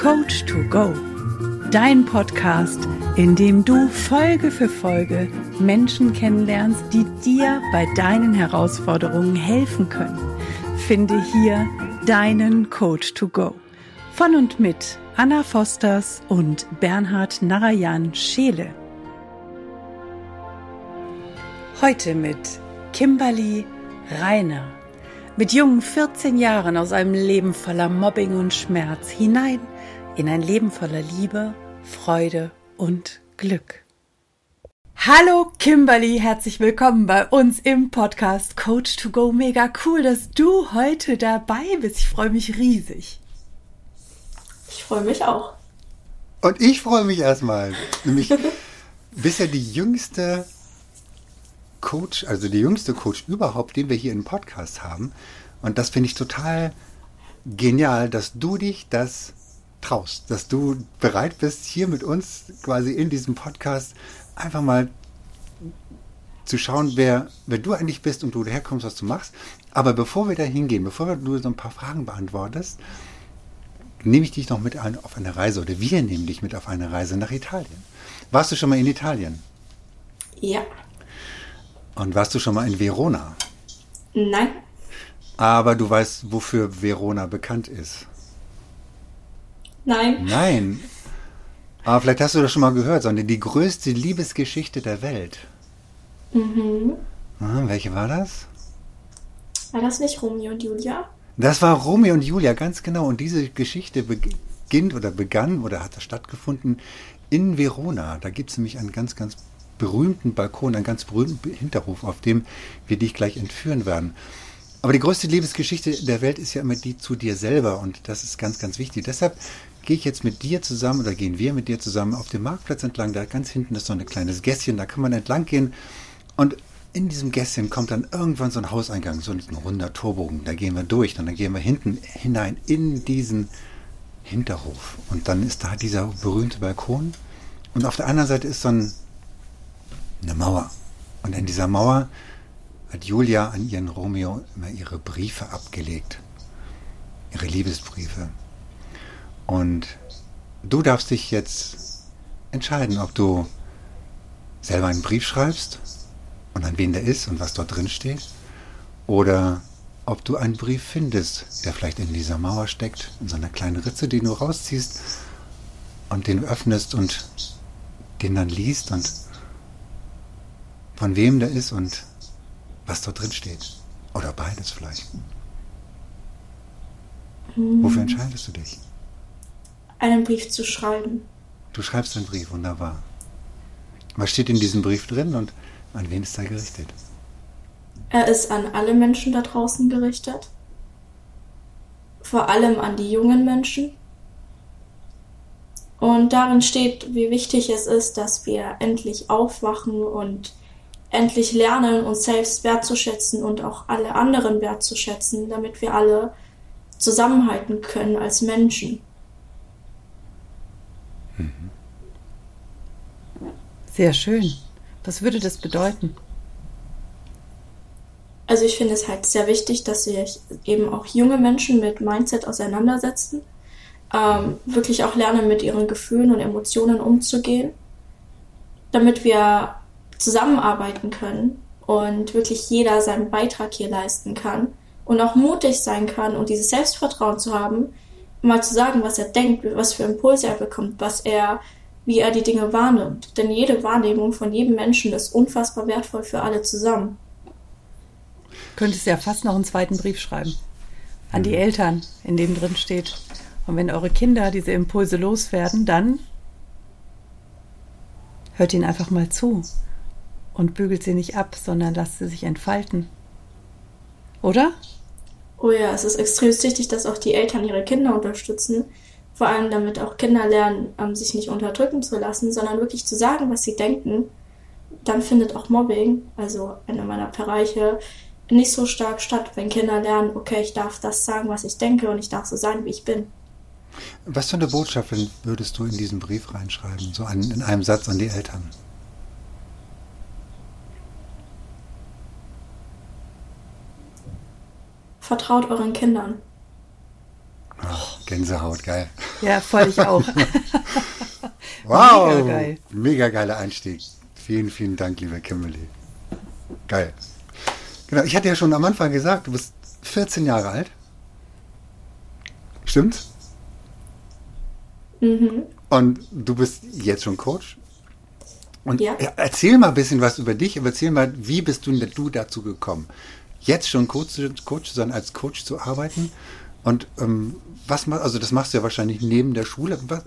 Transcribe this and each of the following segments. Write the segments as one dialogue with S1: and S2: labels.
S1: Coach to Go, dein Podcast, in dem du Folge für Folge Menschen kennenlernst, die dir bei deinen Herausforderungen helfen können. Finde hier deinen Coach to Go. Von und mit Anna Fosters und Bernhard Narayan Scheele. Heute mit Kimberly Reiner. Mit jungen 14 Jahren aus einem Leben voller Mobbing und Schmerz hinein in ein Leben voller Liebe, Freude und Glück. Hallo Kimberly, herzlich willkommen bei uns im Podcast Coach to Go. Mega cool, dass du heute dabei bist. Ich freue mich riesig.
S2: Ich freue mich auch.
S3: Und ich freue mich erstmal. Nämlich bisher die jüngste Coach, also der jüngste Coach überhaupt, den wir hier im Podcast haben. Und das finde ich total genial, dass du dich das traust, dass du bereit bist, hier mit uns quasi in diesem Podcast einfach mal zu schauen, wer, wer du eigentlich bist und wo du herkommst, was du machst. Aber bevor wir da hingehen, bevor du so ein paar Fragen beantwortest, nehme ich dich noch mit ein, auf eine Reise oder wir nehmen dich mit auf eine Reise nach Italien. Warst du schon mal in Italien?
S2: Ja.
S3: Und warst du schon mal in Verona?
S2: Nein.
S3: Aber du weißt, wofür Verona bekannt ist.
S2: Nein.
S3: Nein. Aber vielleicht hast du das schon mal gehört, sondern die größte Liebesgeschichte der Welt.
S2: Mhm.
S3: Ah, welche war das?
S2: War das nicht Romeo und Julia?
S3: Das war Romeo und Julia, ganz genau. Und diese Geschichte beginnt oder begann oder hat stattgefunden in Verona. Da gibt es nämlich einen ganz, ganz berühmten Balkon, einen ganz berühmten Hinterhof, auf dem wir dich gleich entführen werden. Aber die größte Liebesgeschichte der Welt ist ja immer die zu dir selber und das ist ganz, ganz wichtig. Deshalb gehe ich jetzt mit dir zusammen oder gehen wir mit dir zusammen auf dem Marktplatz entlang. Da ganz hinten ist so ein kleines Gässchen, da kann man entlang gehen und in diesem Gässchen kommt dann irgendwann so ein Hauseingang, so ein runder Torbogen. Da gehen wir durch und dann gehen wir hinten hinein in diesen Hinterhof. Und dann ist da dieser berühmte Balkon. Und auf der anderen Seite ist so ein eine Mauer. Und in dieser Mauer hat Julia an ihren Romeo immer ihre Briefe abgelegt. Ihre Liebesbriefe. Und du darfst dich jetzt entscheiden, ob du selber einen Brief schreibst und an wen der ist und was dort drin steht. Oder ob du einen Brief findest, der vielleicht in dieser Mauer steckt, in so einer kleinen Ritze, den du rausziehst und den öffnest und den dann liest und von wem der ist und was dort drin steht. Oder beides vielleicht. Hm. Wofür entscheidest du dich?
S2: Einen Brief zu schreiben.
S3: Du schreibst einen Brief, wunderbar. Was steht in diesem Brief drin und an wen ist er gerichtet?
S2: Er ist an alle Menschen da draußen gerichtet. Vor allem an die jungen Menschen. Und darin steht, wie wichtig es ist, dass wir endlich aufwachen und endlich lernen, uns selbst wertzuschätzen und auch alle anderen wertzuschätzen, damit wir alle zusammenhalten können als Menschen.
S1: Sehr schön. Was würde das bedeuten?
S2: Also ich finde es halt sehr wichtig, dass sich eben auch junge Menschen mit Mindset auseinandersetzen, ähm, wirklich auch lernen, mit ihren Gefühlen und Emotionen umzugehen, damit wir zusammenarbeiten können und wirklich jeder seinen Beitrag hier leisten kann und auch mutig sein kann und dieses Selbstvertrauen zu haben, mal zu sagen, was er denkt, was für Impulse er bekommt, was er, wie er die Dinge wahrnimmt. Denn jede Wahrnehmung von jedem Menschen ist unfassbar wertvoll für alle zusammen.
S1: Könntest ja fast noch einen zweiten Brief schreiben an die Eltern, in dem drin steht. Und wenn eure Kinder diese Impulse loswerden, dann hört ihnen einfach mal zu und bügelt sie nicht ab, sondern lasst sie sich entfalten. Oder?
S2: Oh ja, es ist extrem wichtig, dass auch die Eltern ihre Kinder unterstützen. Vor allem damit auch Kinder lernen, ähm, sich nicht unterdrücken zu lassen, sondern wirklich zu sagen, was sie denken. Dann findet auch Mobbing, also einer meiner Bereiche, nicht so stark statt, wenn Kinder lernen, okay, ich darf das sagen, was ich denke und ich darf so sein, wie ich bin.
S3: Was für eine Botschaft würdest du in diesen Brief reinschreiben, so in einem Satz an die Eltern?
S2: Vertraut euren Kindern.
S3: Oh, Gänsehaut, geil.
S1: Ja, voll ich auch.
S3: wow, mega, geil. mega geiler Einstieg. Vielen, vielen Dank, liebe Kimberly. Geil. Genau, ich hatte ja schon am Anfang gesagt, du bist 14 Jahre alt. Stimmt? Mhm. Und du bist jetzt schon Coach. Und ja. erzähl mal ein bisschen was über dich, aber erzähl mal, wie bist du, du dazu gekommen, jetzt schon Coach, Coach zu sein, als Coach zu arbeiten? Und ähm, was also das machst du ja wahrscheinlich neben der Schule. Was,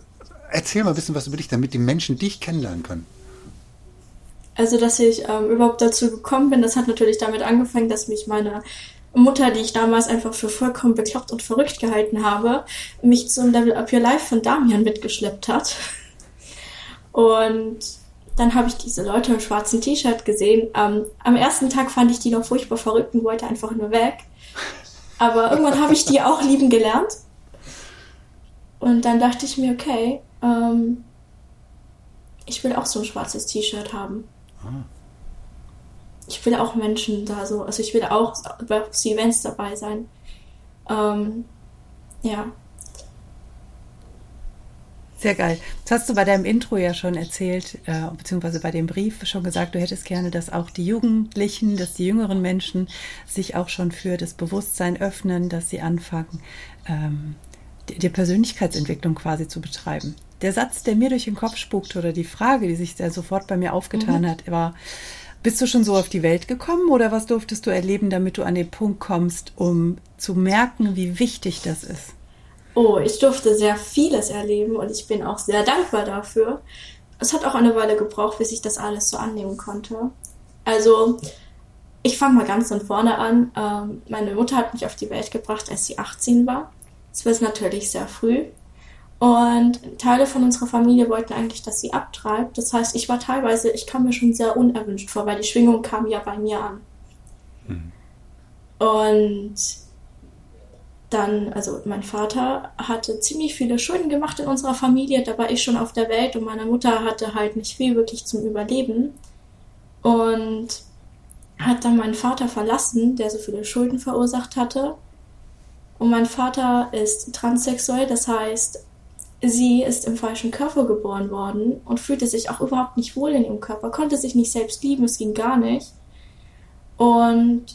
S3: erzähl mal ein bisschen was über dich, damit die Menschen dich kennenlernen können.
S2: Also, dass ich ähm, überhaupt dazu gekommen bin, das hat natürlich damit angefangen, dass mich meine Mutter, die ich damals einfach für vollkommen bekloppt und verrückt gehalten habe, mich zum Level Up Your Life von Damian mitgeschleppt hat. Und dann habe ich diese Leute im schwarzen T-Shirt gesehen. Ähm, am ersten Tag fand ich die noch furchtbar verrückt und wollte einfach nur weg. Aber irgendwann habe ich die auch lieben gelernt. Und dann dachte ich mir, okay, ähm, ich will auch so ein schwarzes T-Shirt haben. Ah ich will auch Menschen da so, also ich will auch bei Events dabei sein. Ähm, ja.
S1: Sehr geil. Das hast du bei deinem Intro ja schon erzählt, äh, beziehungsweise bei dem Brief schon gesagt, du hättest gerne, dass auch die Jugendlichen, dass die jüngeren Menschen sich auch schon für das Bewusstsein öffnen, dass sie anfangen, ähm, die, die Persönlichkeitsentwicklung quasi zu betreiben. Der Satz, der mir durch den Kopf spukte oder die Frage, die sich da sofort bei mir aufgetan mhm. hat, war, bist du schon so auf die Welt gekommen oder was durftest du erleben, damit du an den Punkt kommst, um zu merken, wie wichtig das ist?
S2: Oh, ich durfte sehr vieles erleben und ich bin auch sehr dankbar dafür. Es hat auch eine Weile gebraucht, bis ich das alles so annehmen konnte. Also, ich fange mal ganz von vorne an. Ähm, meine Mutter hat mich auf die Welt gebracht, als sie 18 war. Das war natürlich sehr früh. Und Teile von unserer Familie wollten eigentlich, dass sie abtreibt. Das heißt, ich war teilweise, ich kam mir schon sehr unerwünscht vor, weil die Schwingung kam ja bei mir an. Mhm. Und dann, also mein Vater hatte ziemlich viele Schulden gemacht in unserer Familie, da war ich schon auf der Welt und meine Mutter hatte halt nicht viel wirklich zum Überleben. Und hat dann meinen Vater verlassen, der so viele Schulden verursacht hatte. Und mein Vater ist transsexuell, das heißt, sie ist im falschen Körper geboren worden und fühlte sich auch überhaupt nicht wohl in ihrem Körper, konnte sich nicht selbst lieben, es ging gar nicht. Und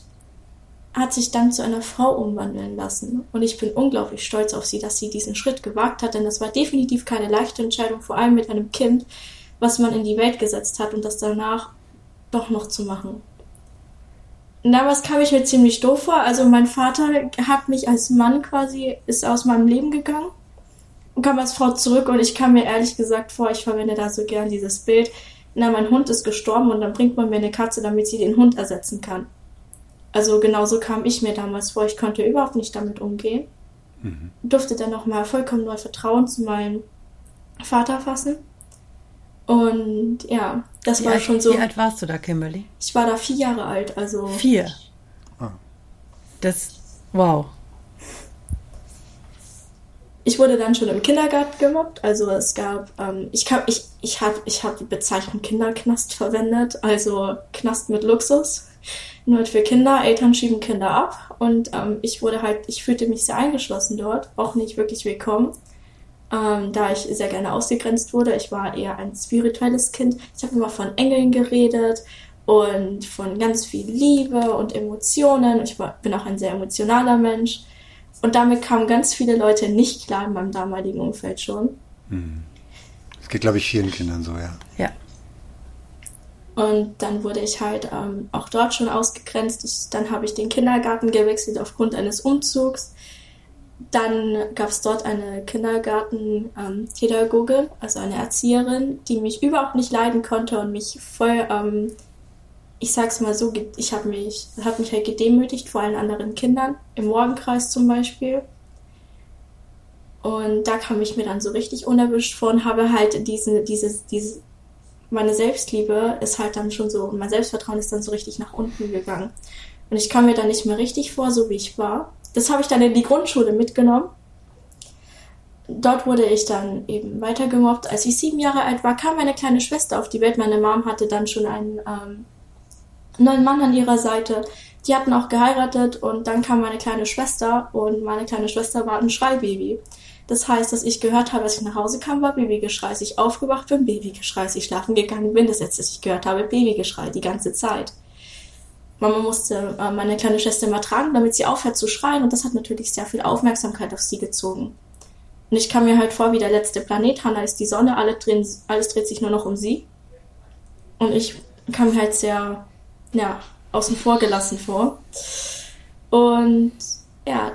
S2: hat sich dann zu einer Frau umwandeln lassen. Und ich bin unglaublich stolz auf sie, dass sie diesen Schritt gewagt hat, denn das war definitiv keine leichte Entscheidung, vor allem mit einem Kind, was man in die Welt gesetzt hat und das danach doch noch zu machen. Damals kam ich mir ziemlich doof vor. Also mein Vater hat mich als Mann quasi, ist aus meinem Leben gegangen und kam als Frau zurück und ich kam mir ehrlich gesagt vor, ich verwende da so gern dieses Bild. Na, mein Hund ist gestorben und dann bringt man mir eine Katze, damit sie den Hund ersetzen kann. Also genauso kam ich mir damals vor. Ich konnte überhaupt nicht damit umgehen. Mhm. Durfte dann nochmal vollkommen neu Vertrauen zu meinem Vater fassen. Und ja, das
S1: wie
S2: war
S1: alt,
S2: schon so.
S1: Wie alt warst du da, Kimberly?
S2: Ich war da vier Jahre alt, also.
S1: Vier. Ah. Das, wow
S2: ich wurde dann schon im Kindergarten gemobbt. Also es gab, ähm, ich hab, ich, ich habe ich hab die Bezeichnung Kinderknast verwendet, also Knast mit Luxus. Nur für Kinder, Eltern schieben Kinder ab und ähm, ich wurde halt, ich fühlte mich sehr eingeschlossen dort, auch nicht wirklich willkommen, ähm, da ich sehr gerne ausgegrenzt wurde. Ich war eher ein spirituelles Kind. Ich habe immer von Engeln geredet und von ganz viel Liebe und Emotionen. Ich war, bin auch ein sehr emotionaler Mensch. Und damit kamen ganz viele Leute nicht klar in meinem damaligen Umfeld schon.
S3: Hm. Das geht, glaube ich, vielen Kindern so, ja.
S1: Ja.
S2: Und dann wurde ich halt ähm, auch dort schon ausgegrenzt. Ich, dann habe ich den Kindergarten gewechselt aufgrund eines Umzugs. Dann gab es dort eine Kindergartenpädagogin, ähm, also eine Erzieherin, die mich überhaupt nicht leiden konnte und mich voll ähm, ich sag's mal so, ich habe mich, hat mich halt gedemütigt vor allen anderen Kindern, im Morgenkreis zum Beispiel. Und da kam ich mir dann so richtig unerwischt vor und habe halt diesen, dieses, dieses, meine Selbstliebe ist halt dann schon so, mein Selbstvertrauen ist dann so richtig nach unten gegangen. Und ich kam mir dann nicht mehr richtig vor, so wie ich war. Das habe ich dann in die Grundschule mitgenommen. Dort wurde ich dann eben weiter gemobbt. Als ich sieben Jahre alt war, kam meine kleine Schwester auf die Welt. Meine Mom hatte dann schon einen ähm, neuen Mann an ihrer Seite. Die hatten auch geheiratet und dann kam meine kleine Schwester und meine kleine Schwester war ein Schreibaby. Das heißt, dass ich gehört habe, als ich nach Hause kam, war Babygeschrei. Als ich aufgewacht bin, Babygeschrei. Als ich schlafen gegangen bin, das letzte, was ich gehört habe, Babygeschrei, die ganze Zeit. Mama musste äh, meine kleine Schwester immer tragen, damit sie aufhört zu schreien und das hat natürlich sehr viel Aufmerksamkeit auf sie gezogen. Und ich kam mir halt vor wie der letzte Planet. Hannah ist die Sonne, alle drehen, alles dreht sich nur noch um sie. Und ich kam mir halt sehr, ja, außen vor gelassen vor. Und ja,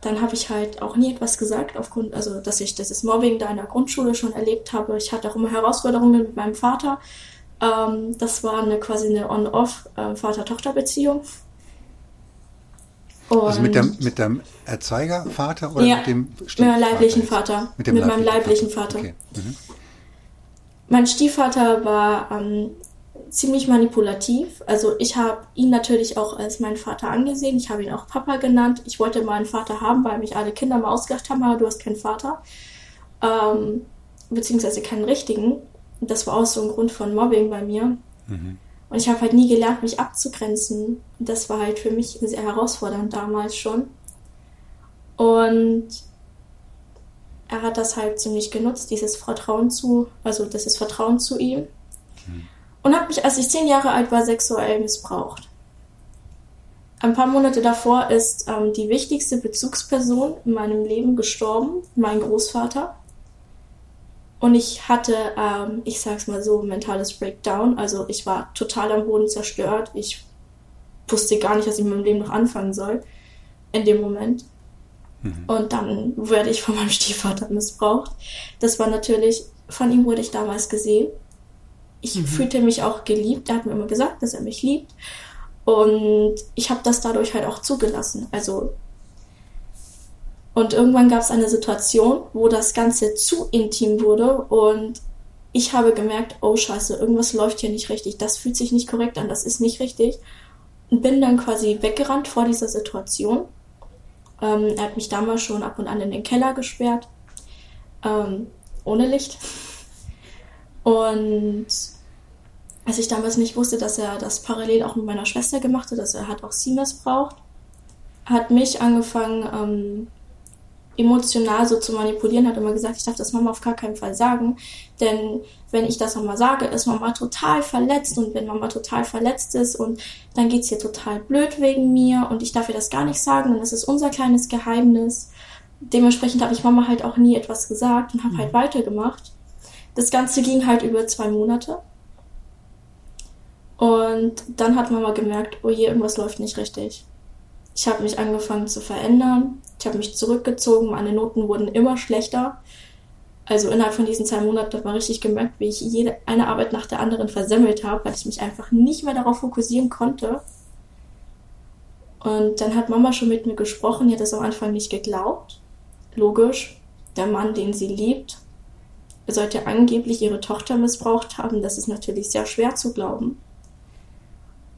S2: dann habe ich halt auch nie etwas gesagt, aufgrund, also dass ich dieses Mobbing da in der Grundschule schon erlebt habe. Ich hatte auch immer Herausforderungen mit meinem Vater. Ähm, das war eine quasi eine On-Off äh, Vater-Tochter-Beziehung.
S3: Also mit dem, mit dem Erzeigervater oder
S2: ja,
S3: mit dem
S2: mit meinem leiblichen Vater.
S3: Mit,
S2: mit meinem leiblichen Vater.
S3: Okay. Mhm.
S2: Mein Stiefvater war ähm, ziemlich manipulativ. Also ich habe ihn natürlich auch als meinen Vater angesehen. Ich habe ihn auch Papa genannt. Ich wollte meinen Vater haben, weil mich alle Kinder mal ausgedacht haben, aber du hast keinen Vater. Ähm, beziehungsweise keinen richtigen. Das war auch so ein Grund von Mobbing bei mir. Mhm. Und ich habe halt nie gelernt, mich abzugrenzen. Das war halt für mich sehr herausfordernd damals schon. Und er hat das halt ziemlich genutzt, dieses Vertrauen zu, also das ist Vertrauen zu ihm. Und hat mich, als ich zehn Jahre alt war, sexuell missbraucht. Ein paar Monate davor ist ähm, die wichtigste Bezugsperson in meinem Leben gestorben, mein Großvater. Und ich hatte, ähm, ich sag's mal so, mentales Breakdown. Also ich war total am Boden zerstört. Ich wusste gar nicht, was ich mit meinem Leben noch anfangen soll in dem Moment. Mhm. Und dann werde ich von meinem Stiefvater missbraucht. Das war natürlich, von ihm wurde ich damals gesehen. Ich mhm. fühlte mich auch geliebt. Er hat mir immer gesagt, dass er mich liebt. Und ich habe das dadurch halt auch zugelassen. Also und irgendwann gab es eine Situation, wo das Ganze zu intim wurde und ich habe gemerkt, oh scheiße, irgendwas läuft hier nicht richtig, das fühlt sich nicht korrekt an, das ist nicht richtig. Und bin dann quasi weggerannt vor dieser Situation. Ähm, er hat mich damals schon ab und an in den Keller gesperrt, ähm, ohne Licht. Und als ich damals nicht wusste, dass er das parallel auch mit meiner Schwester gemacht hat, dass er hat auch sie missbraucht, hat mich angefangen, ähm, emotional so zu manipulieren, hat immer gesagt, ich darf das Mama auf gar keinen Fall sagen, denn wenn ich das Mama sage, ist Mama total verletzt und wenn Mama total verletzt ist und dann geht's hier total blöd wegen mir und ich darf ihr das gar nicht sagen, das ist unser kleines Geheimnis. Dementsprechend habe ich Mama halt auch nie etwas gesagt und habe halt mhm. halt weitergemacht. Das Ganze ging halt über zwei Monate. Und dann hat Mama gemerkt, oh je, irgendwas läuft nicht richtig. Ich habe mich angefangen zu verändern. Ich habe mich zurückgezogen. Meine Noten wurden immer schlechter. Also innerhalb von diesen zwei Monaten hat man richtig gemerkt, wie ich jede eine Arbeit nach der anderen versemmelt habe, weil ich mich einfach nicht mehr darauf fokussieren konnte. Und dann hat Mama schon mit mir gesprochen. Die hat das am Anfang nicht geglaubt. Logisch. Der Mann, den sie liebt, sollte angeblich ihre Tochter missbraucht haben. Das ist natürlich sehr schwer zu glauben.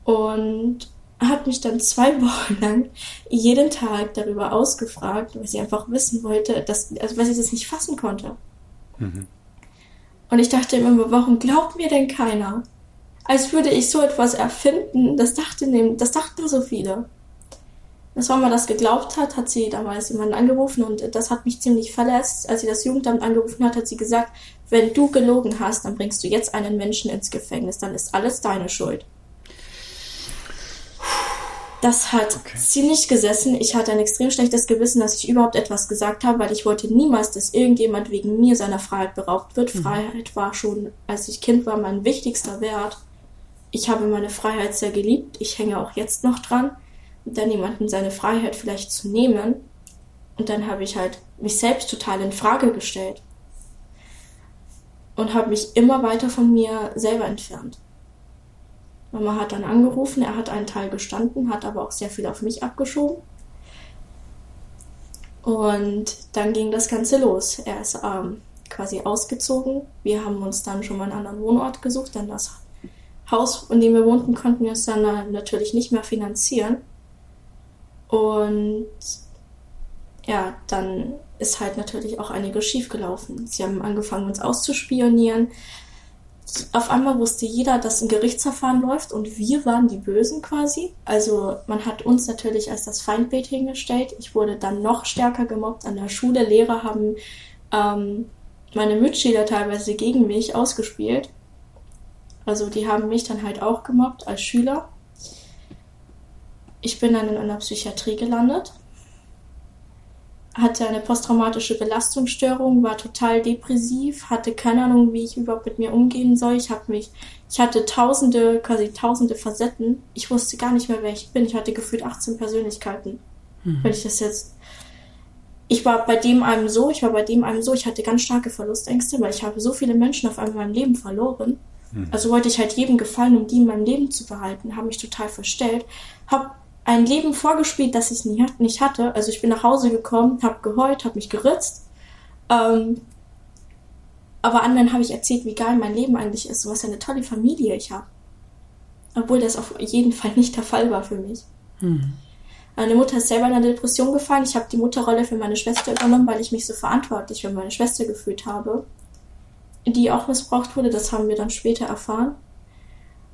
S2: Und hat mich dann zwei Wochen lang jeden Tag darüber ausgefragt, weil sie einfach wissen wollte, dass, also weil sie das nicht fassen konnte. Mhm. Und ich dachte immer, warum glaubt mir denn keiner? Als würde ich so etwas erfinden, das dachte, das dachten so viele. Als Mama das geglaubt hat, hat sie damals jemanden angerufen und das hat mich ziemlich verletzt. Als sie das Jugendamt angerufen hat, hat sie gesagt, wenn du gelogen hast, dann bringst du jetzt einen Menschen ins Gefängnis, dann ist alles deine Schuld. Das hat okay. ziemlich gesessen. Ich hatte ein extrem schlechtes Gewissen, dass ich überhaupt etwas gesagt habe, weil ich wollte niemals, dass irgendjemand wegen mir seiner Freiheit beraubt wird. Mhm. Freiheit war schon, als ich Kind war, mein wichtigster Wert. Ich habe meine Freiheit sehr geliebt. Ich hänge auch jetzt noch dran, dann jemanden seine Freiheit vielleicht zu nehmen. Und dann habe ich halt mich selbst total in Frage gestellt und habe mich immer weiter von mir selber entfernt. Mama hat dann angerufen, er hat einen Teil gestanden, hat aber auch sehr viel auf mich abgeschoben. Und dann ging das Ganze los. Er ist ähm, quasi ausgezogen. Wir haben uns dann schon mal einen anderen Wohnort gesucht, denn das Haus, in dem wir wohnten, konnten wir uns dann äh, natürlich nicht mehr finanzieren. Und ja, dann ist halt natürlich auch einiges schiefgelaufen. Sie haben angefangen, uns auszuspionieren, auf einmal wusste jeder, dass ein Gerichtsverfahren läuft und wir waren die Bösen quasi. Also man hat uns natürlich als das Feindbild hingestellt. Ich wurde dann noch stärker gemobbt an der Schule. Lehrer haben ähm, meine Mitschüler teilweise gegen mich ausgespielt. Also die haben mich dann halt auch gemobbt als Schüler. Ich bin dann in einer Psychiatrie gelandet hatte eine posttraumatische Belastungsstörung, war total depressiv, hatte keine Ahnung, wie ich überhaupt mit mir umgehen soll. Ich habe mich, ich hatte tausende, quasi tausende Facetten. Ich wusste gar nicht mehr, wer ich bin. Ich hatte gefühlt 18 Persönlichkeiten. Mhm. Wenn ich das jetzt. Ich war bei dem einem so, ich war bei dem einem so, ich hatte ganz starke Verlustängste, weil ich habe so viele Menschen auf einmal in meinem Leben verloren. Mhm. Also wollte ich halt jedem gefallen, um die in meinem Leben zu behalten, habe mich total verstellt, habe ein Leben vorgespielt, das ich nie, nicht hatte. Also ich bin nach Hause gekommen, habe geheult, habe mich geritzt. Ähm, aber anderen habe ich erzählt, wie geil mein Leben eigentlich ist und was eine tolle Familie ich habe. Obwohl das auf jeden Fall nicht der Fall war für mich. Hm. Meine Mutter ist selber in eine Depression gefallen. Ich habe die Mutterrolle für meine Schwester übernommen, weil ich mich so verantwortlich für meine Schwester gefühlt habe. Die auch missbraucht wurde, das haben wir dann später erfahren.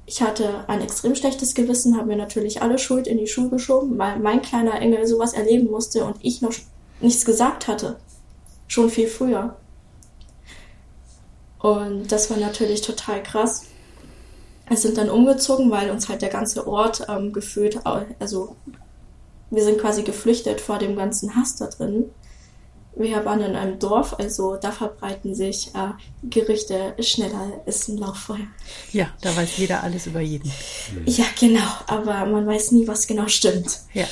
S2: Ich hatte ein extrem schlechtes Gewissen, habe mir natürlich alle Schuld in die Schuhe geschoben, weil mein kleiner Engel sowas erleben musste und ich noch nichts gesagt hatte. Schon viel früher. Und das war natürlich total krass. Wir sind dann umgezogen, weil uns halt der ganze Ort ähm, gefühlt, also wir sind quasi geflüchtet vor dem ganzen Hass da drin. Wir waren in einem Dorf, also da verbreiten sich äh, Gerüchte schneller als ein Lauffeuer.
S1: Ja, da weiß jeder alles über jeden.
S2: Ja, genau, aber man weiß nie, was genau stimmt.
S1: Ja.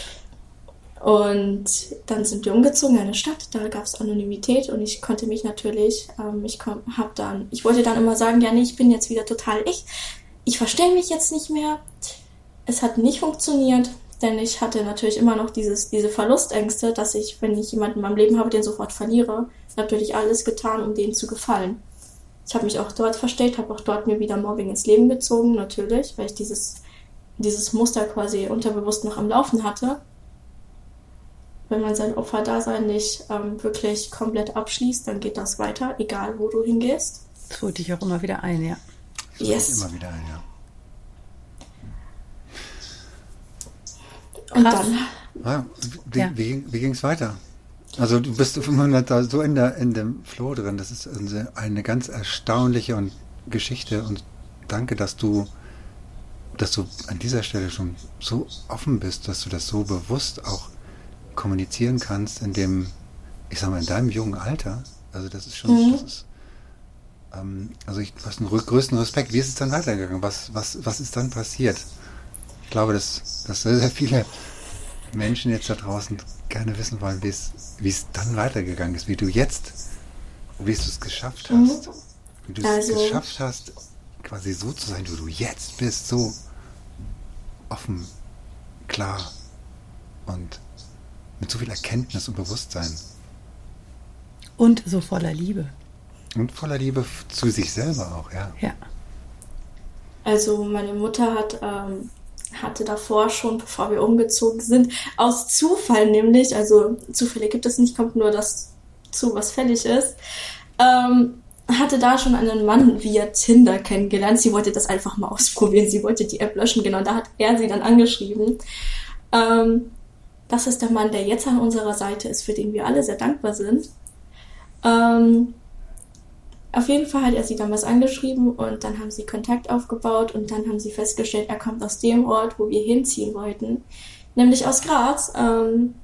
S2: Und dann sind wir umgezogen in eine Stadt, da gab es Anonymität und ich konnte mich natürlich, ähm, ich habe dann, ich wollte dann immer sagen, ja, nee, ich bin jetzt wieder total ich. Ich verstehe mich jetzt nicht mehr. Es hat nicht funktioniert. Denn ich hatte natürlich immer noch dieses, diese Verlustängste, dass ich, wenn ich jemanden in meinem Leben habe, den sofort verliere, natürlich alles getan, um denen zu gefallen. Ich habe mich auch dort verstellt, habe auch dort mir wieder Mobbing ins Leben gezogen, natürlich, weil ich dieses, dieses Muster quasi unterbewusst noch am Laufen hatte. Wenn man sein Opferdasein nicht ähm, wirklich komplett abschließt, dann geht das weiter, egal wo du hingehst.
S1: Das holt dich auch immer wieder ein, ja.
S3: Das yes. Immer wieder ein, ja.
S2: Und dann.
S3: Ja, wie, ja. wie, wie ging es weiter? Also du bist da so in, der, in dem Flow drin. Das ist eine ganz erstaunliche und Geschichte und danke, dass du, dass du an dieser Stelle schon so offen bist, dass du das so bewusst auch kommunizieren kannst, in dem, ich sag mal, in deinem jungen Alter. Also das ist schon, mhm. das ist, ähm, also ich, du hast einen größten Respekt. Wie ist es dann weitergegangen? Was, was, was ist dann passiert? Glaube, dass, dass sehr, sehr viele Menschen jetzt da draußen gerne wissen wollen, wie es, dann weitergegangen ist, wie du jetzt, wie du es geschafft mhm. hast. Mhm. Wie du es also, geschafft hast, quasi so zu sein, wie du jetzt bist, so offen, klar und mit so viel Erkenntnis und Bewusstsein.
S1: Und so voller Liebe.
S3: Und voller Liebe zu sich selber auch, ja.
S1: Ja.
S2: Also meine Mutter hat ähm, hatte davor schon, bevor wir umgezogen sind, aus Zufall nämlich, also Zufälle gibt es nicht, kommt nur das zu, was fällig ist, ähm, hatte da schon einen Mann via Tinder kennengelernt. Sie wollte das einfach mal ausprobieren. Sie wollte die App löschen, genau. Da hat er sie dann angeschrieben. Ähm, das ist der Mann, der jetzt an unserer Seite ist, für den wir alle sehr dankbar sind. Ähm, auf jeden Fall hat er sie damals angeschrieben und dann haben sie Kontakt aufgebaut und dann haben sie festgestellt, er kommt aus dem Ort, wo wir hinziehen wollten, nämlich aus Graz. Ähm,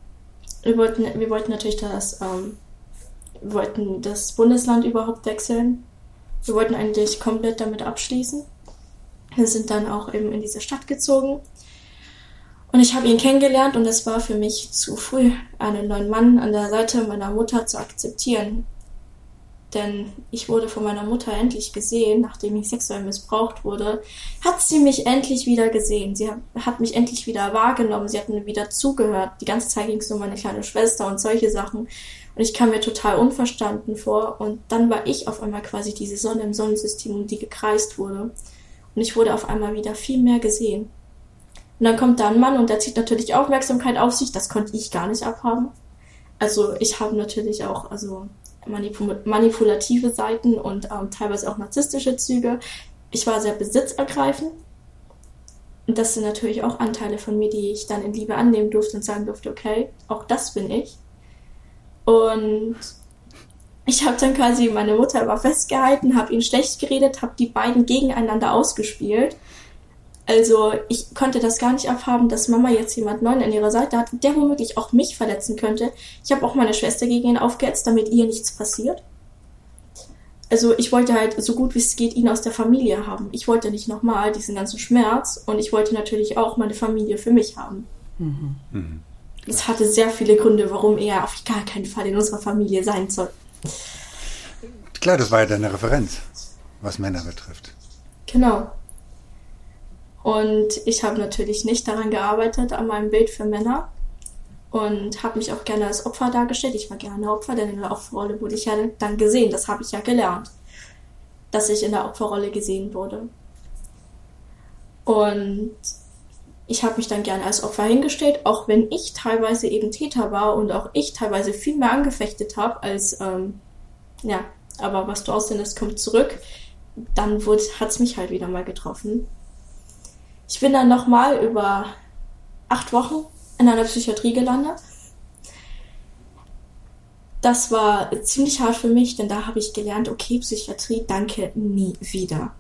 S2: wir, wollten, wir wollten natürlich das, ähm, wir wollten das Bundesland überhaupt wechseln. Wir wollten eigentlich komplett damit abschließen. Wir sind dann auch eben in diese Stadt gezogen. Und ich habe ihn kennengelernt und es war für mich zu früh, einen neuen Mann an der Seite meiner Mutter zu akzeptieren. Denn ich wurde von meiner Mutter endlich gesehen, nachdem ich sexuell missbraucht wurde, hat sie mich endlich wieder gesehen. Sie hat mich endlich wieder wahrgenommen. Sie hat mir wieder zugehört. Die ganze Zeit ging es um meine kleine Schwester und solche Sachen. Und ich kam mir total unverstanden vor. Und dann war ich auf einmal quasi diese Sonne im Sonnensystem, um die gekreist wurde. Und ich wurde auf einmal wieder viel mehr gesehen. Und dann kommt da ein Mann und der zieht natürlich Aufmerksamkeit auf sich. Das konnte ich gar nicht abhaben. Also ich habe natürlich auch also manipul manipulative Seiten und ähm, teilweise auch narzisstische Züge. Ich war sehr besitzergreifend. Und das sind natürlich auch Anteile von mir, die ich dann in Liebe annehmen durfte und sagen durfte, okay, auch das bin ich. Und ich habe dann quasi meine Mutter immer festgehalten, habe ihn schlecht geredet, habe die beiden gegeneinander ausgespielt. Also ich konnte das gar nicht abhaben, dass Mama jetzt jemand neuen an ihrer Seite hat, der womöglich auch mich verletzen könnte. Ich habe auch meine Schwester gegen ihn aufgehetzt, damit ihr nichts passiert. Also ich wollte halt so gut wie es geht ihn aus der Familie haben. Ich wollte nicht nochmal diesen ganzen Schmerz und ich wollte natürlich auch meine Familie für mich haben. Mhm. Mhm. Es hatte sehr viele Gründe, warum er auf gar keinen Fall in unserer Familie sein soll.
S3: Klar, das war ja deine Referenz, was Männer betrifft.
S2: Genau. Und ich habe natürlich nicht daran gearbeitet, an meinem Bild für Männer. Und habe mich auch gerne als Opfer dargestellt. Ich war gerne Opfer, denn in der Opferrolle wurde ich ja dann gesehen. Das habe ich ja gelernt, dass ich in der Opferrolle gesehen wurde. Und ich habe mich dann gerne als Opfer hingestellt, auch wenn ich teilweise eben Täter war und auch ich teilweise viel mehr angefechtet habe als, ähm, ja, aber was du aussendest, kommt zurück. Dann hat es mich halt wieder mal getroffen. Ich bin dann nochmal über acht Wochen in einer Psychiatrie gelandet. Das war ziemlich hart für mich, denn da habe ich gelernt, okay, Psychiatrie, danke, nie wieder.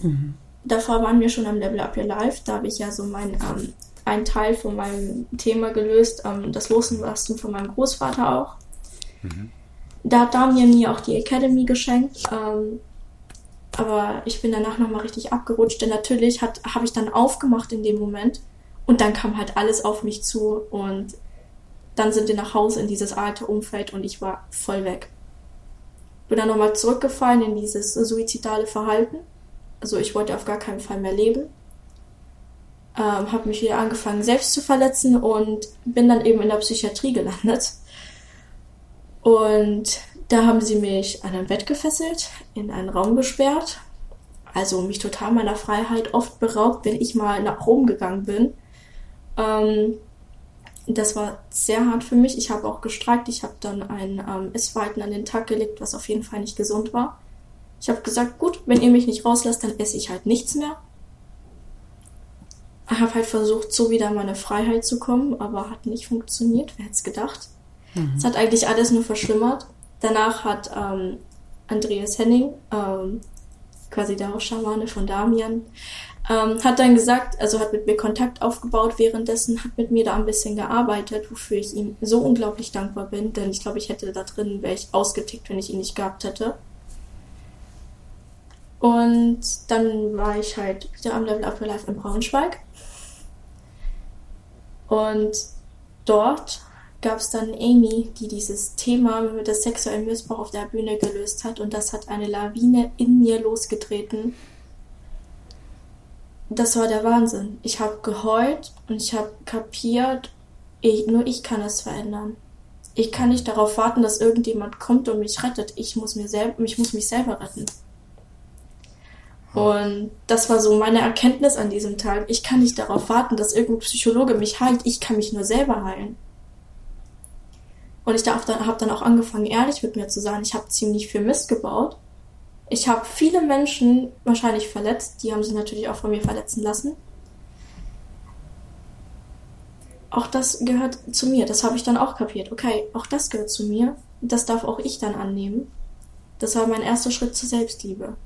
S2: Mhm. Davor waren wir schon am Level Up Your Life. Da habe ich ja so mein, ähm, einen Teil von meinem Thema gelöst, ähm, das Loslassen von meinem Großvater auch. Mhm. Da hat Damien mir auch die Academy geschenkt. Ähm, aber ich bin danach nochmal richtig abgerutscht, denn natürlich habe ich dann aufgemacht in dem Moment und dann kam halt alles auf mich zu und dann sind wir nach Hause in dieses alte Umfeld und ich war voll weg. Bin dann nochmal zurückgefallen in dieses suizidale Verhalten. Also ich wollte auf gar keinen Fall mehr leben. Ähm, habe mich wieder angefangen selbst zu verletzen und bin dann eben in der Psychiatrie gelandet. Und da haben sie mich an ein Bett gefesselt, in einen Raum gesperrt, also mich total meiner Freiheit oft beraubt, wenn ich mal nach Rom gegangen bin. Ähm, das war sehr hart für mich. Ich habe auch gestreikt. Ich habe dann ein ähm, Essverhalten an den Tag gelegt, was auf jeden Fall nicht gesund war. Ich habe gesagt, gut, wenn ihr mich nicht rauslasst, dann esse ich halt nichts mehr. Ich habe halt versucht, so wieder meine Freiheit zu kommen, aber hat nicht funktioniert. Wer hätte es gedacht? Mhm. Es hat eigentlich alles nur verschlimmert. Danach hat ähm, Andreas Henning, ähm, quasi der Hausschamane von Damian, ähm, hat dann gesagt, also hat mit mir Kontakt aufgebaut währenddessen, hat mit mir da ein bisschen gearbeitet, wofür ich ihm so unglaublich dankbar bin, denn ich glaube, ich hätte da drin, wäre ich ausgetickt, wenn ich ihn nicht gehabt hätte. Und dann war ich halt wieder am Level Up Your Life in Braunschweig. Und dort gab es dann Amy, die dieses Thema mit der sexuellen Missbrauch auf der Bühne gelöst hat und das hat eine Lawine in mir losgetreten. Das war der Wahnsinn. Ich habe geheult und ich habe kapiert, ich, nur ich kann es verändern. Ich kann nicht darauf warten, dass irgendjemand kommt und mich rettet. Ich muss, mir selb ich muss mich selber retten. Und das war so meine Erkenntnis an diesem Tag. Ich kann nicht darauf warten, dass irgendein Psychologe mich heilt. Ich kann mich nur selber heilen. Und ich habe dann, auch angefangen, ehrlich mit mir zu sein. Ich habe ziemlich viel Mist gebaut. Ich habe viele Menschen wahrscheinlich verletzt. Die haben sich natürlich auch von mir verletzen lassen. Auch das gehört zu mir. Das habe ich dann auch kapiert. Okay, auch das gehört zu mir. Das darf auch ich dann annehmen. Das war mein erster Schritt zur Selbstliebe.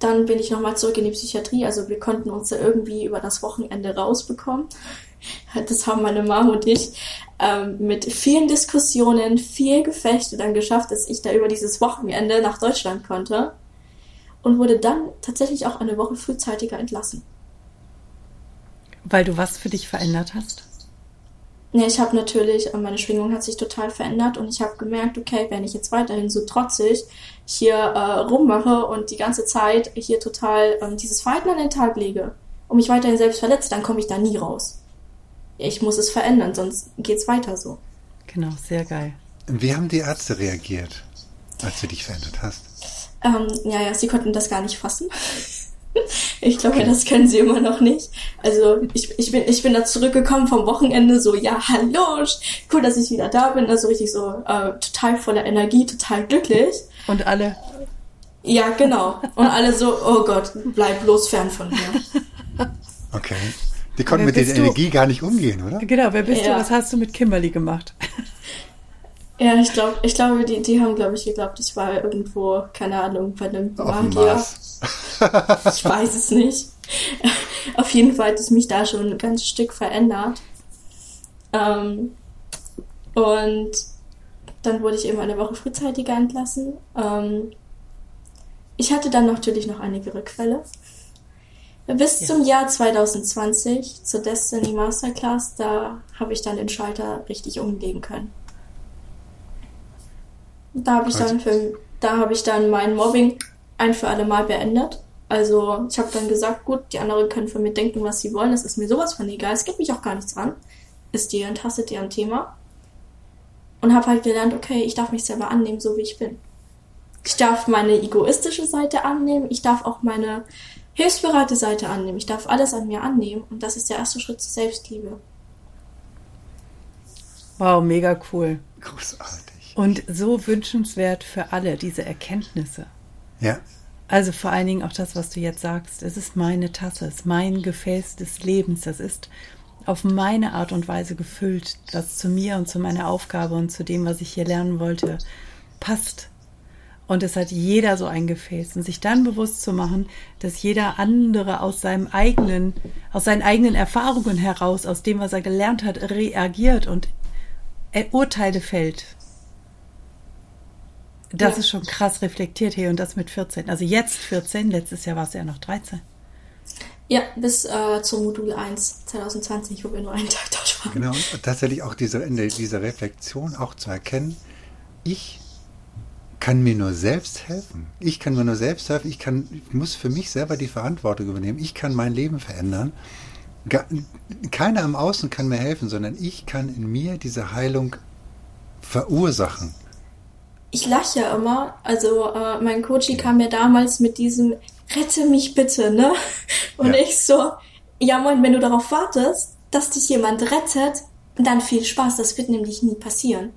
S2: Dann bin ich nochmal zurück in die Psychiatrie. Also wir konnten uns da irgendwie über das Wochenende rausbekommen. Das haben meine Mom und ich ähm, mit vielen Diskussionen, viel Gefechte dann geschafft, dass ich da über dieses Wochenende nach Deutschland konnte. Und wurde dann tatsächlich auch eine Woche frühzeitiger entlassen.
S1: Weil du was für dich verändert hast?
S2: Ja, ich habe natürlich, äh, meine Schwingung hat sich total verändert und ich habe gemerkt, okay, wenn ich jetzt weiterhin so trotzig hier äh, rummache und die ganze Zeit hier total ähm, dieses Verhalten an den Tag lege und mich weiterhin selbst verletze, dann komme ich da nie raus. Ich muss es verändern, sonst geht's weiter so.
S1: Genau, sehr geil.
S3: Wie haben die Ärzte reagiert, als du dich verändert hast?
S2: Ähm, ja, ja, sie konnten das gar nicht fassen. Ich glaube, okay. das können sie immer noch nicht. Also ich, ich, bin, ich bin da zurückgekommen vom Wochenende, so, ja, hallo, cool, dass ich wieder da bin. Also richtig so äh, total voller Energie, total glücklich.
S1: Und alle?
S2: Ja, genau. Und alle so, oh Gott, bleib bloß fern von mir.
S3: Okay. Die konnten mit dieser Energie gar nicht umgehen, oder?
S1: Genau, wer bist ja. du? Was hast du mit Kimberly gemacht?
S2: Ja, ich glaube, ich glaube, die, die haben, glaube ich, geglaubt, ich war irgendwo, keine Ahnung, bei einem Magier. ich weiß es nicht. Auf jeden Fall hat es mich da schon ein ganzes Stück verändert. Ähm, und dann wurde ich eben eine Woche frühzeitiger entlassen. Ähm, ich hatte dann natürlich noch einige Rückfälle. Bis ja. zum Jahr 2020 zur Destiny Masterclass, da habe ich dann den Schalter richtig umlegen können. Da habe ich also. dann für, da habe ich dann mein Mobbing ein für alle Mal beendet. Also ich habe dann gesagt, gut, die anderen können von mir denken, was sie wollen. Das ist mir sowas von egal. Es geht mich auch gar nichts an. Ist deren Tasse, deren Thema. Und habe halt gelernt, okay, ich darf mich selber annehmen, so wie ich bin. Ich darf meine egoistische Seite annehmen. Ich darf auch meine hilfsbereite Seite annehmen. Ich darf alles an mir annehmen. Und das ist der erste Schritt zur Selbstliebe.
S1: Wow, mega cool.
S3: Großartig.
S1: Und so wünschenswert für alle, diese Erkenntnisse.
S3: Ja.
S1: Also vor allen Dingen auch das, was du jetzt sagst. Es ist meine Tasse, es ist mein Gefäß des Lebens. Das ist auf meine Art und Weise gefüllt, das zu mir und zu meiner Aufgabe und zu dem, was ich hier lernen wollte, passt. Und es hat jeder so ein Gefäß. Und sich dann bewusst zu machen, dass jeder andere aus seinem eigenen, aus seinen eigenen Erfahrungen heraus, aus dem, was er gelernt hat, reagiert und Urteile fällt das ja. ist schon krass reflektiert hier und das mit 14. Also jetzt 14, letztes Jahr war es ja noch 13.
S2: Ja, bis äh, zum Modul 1 2020, wo wir nur einen Tag dort waren.
S3: Genau, und tatsächlich auch diese, in dieser Reflexion auch zu erkennen, ich kann mir nur selbst helfen. Ich kann mir nur selbst helfen. Ich, kann, ich muss für mich selber die Verantwortung übernehmen. Ich kann mein Leben verändern. Keiner im Außen kann mir helfen, sondern ich kann in mir diese Heilung verursachen
S2: ich lache ja immer. Also äh, mein Coach kam ja damals mit diesem Rette mich bitte, ne? Und ja. ich so, ja moin, wenn du darauf wartest, dass dich jemand rettet, dann viel Spaß, das wird nämlich nie passieren.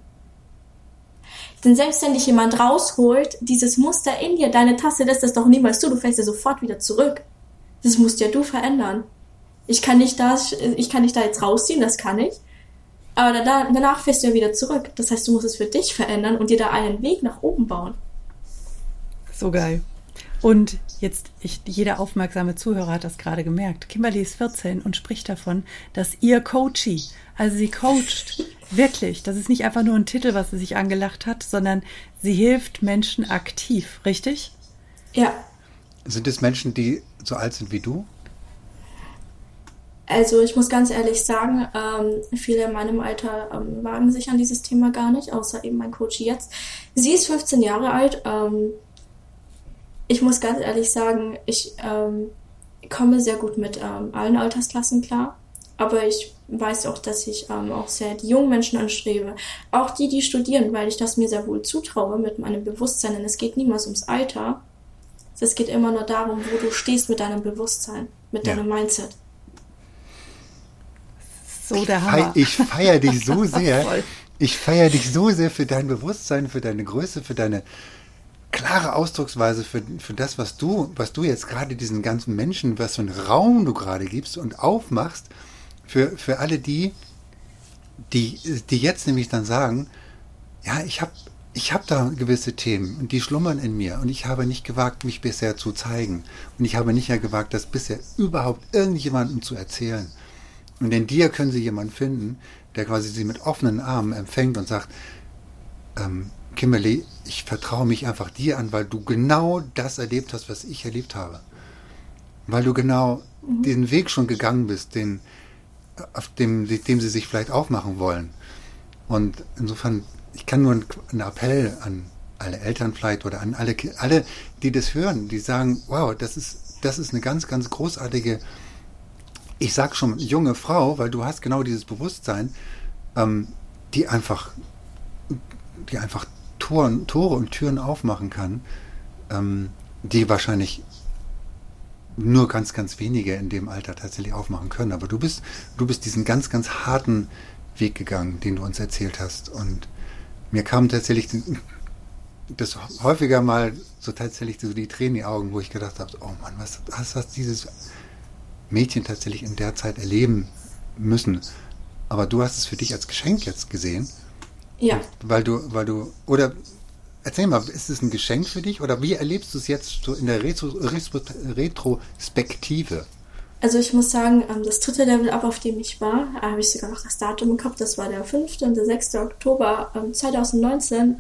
S2: Denn selbst wenn dich jemand rausholt, dieses Muster in dir, deine Tasse lässt das doch niemals zu, du fällst ja sofort wieder zurück. Das musst ja du verändern. Ich kann nicht da, ich kann nicht da jetzt rausziehen, das kann ich. Aber da, danach fährst du ja wieder zurück. Das heißt, du musst es für dich verändern und dir da einen Weg nach oben bauen.
S1: So geil. Und jetzt, ich, jeder aufmerksame Zuhörer hat das gerade gemerkt. Kimberly ist 14 und spricht davon, dass ihr Coachie, also sie coacht, wirklich, das ist nicht einfach nur ein Titel, was sie sich angelacht hat, sondern sie hilft Menschen aktiv, richtig?
S2: Ja.
S3: Sind es Menschen, die so alt sind wie du?
S2: Also ich muss ganz ehrlich sagen, ähm, viele in meinem Alter ähm, wagen sich an dieses Thema gar nicht, außer eben mein Coach jetzt. Sie ist 15 Jahre alt. Ähm, ich muss ganz ehrlich sagen, ich ähm, komme sehr gut mit ähm, allen Altersklassen klar. Aber ich weiß auch, dass ich ähm, auch sehr die jungen Menschen anstrebe. Auch die, die studieren, weil ich das mir sehr wohl zutraue mit meinem Bewusstsein. Denn es geht niemals ums Alter. Es geht immer nur darum, wo du stehst mit deinem Bewusstsein, mit ja. deinem Mindset
S1: so der Hammer.
S3: Ich feiere dich so sehr. ich feiere dich so sehr für dein Bewusstsein, für deine Größe, für deine klare Ausdrucksweise für, für das, was du, was du jetzt gerade diesen ganzen Menschen, was für einen Raum du gerade gibst und aufmachst, für, für alle die, die, die jetzt nämlich dann sagen, ja, ich habe ich hab da gewisse Themen und die schlummern in mir und ich habe nicht gewagt, mich bisher zu zeigen und ich habe nicht ja gewagt, das bisher überhaupt irgendjemandem zu erzählen. Und in dir können sie jemanden finden, der quasi sie mit offenen Armen empfängt und sagt, ähm, Kimberly, ich vertraue mich einfach dir an, weil du genau das erlebt hast, was ich erlebt habe. Weil du genau mhm. diesen Weg schon gegangen bist, den, auf dem, dem sie sich vielleicht aufmachen wollen. Und insofern, ich kann nur einen Appell an alle Eltern vielleicht oder an alle, alle, die das hören, die sagen, wow, das ist, das ist eine ganz, ganz großartige ich sag schon junge Frau, weil du hast genau dieses Bewusstsein, ähm, die einfach, die einfach Toren, Tore und Türen aufmachen kann, ähm, die wahrscheinlich nur ganz, ganz wenige in dem Alter tatsächlich aufmachen können. Aber du bist, du bist diesen ganz, ganz harten Weg gegangen, den du uns erzählt hast. Und mir kam tatsächlich das häufiger mal so tatsächlich so die Tränen in die Augen, wo ich gedacht habe, oh Mann, was, was hat dieses Mädchen tatsächlich in der Zeit erleben müssen? Aber du hast es für dich als Geschenk jetzt gesehen.
S2: Ja.
S3: Weil du, weil du, oder erzähl mal, ist es ein Geschenk für dich oder wie erlebst du es jetzt so in der Retro, Retro, Retrospektive?
S2: Also ich muss sagen, ähm, das dritte Level Up, auf dem ich war, habe ich sogar noch das Datum im Kopf, das war der 5. und der 6. Oktober 2019 ähm,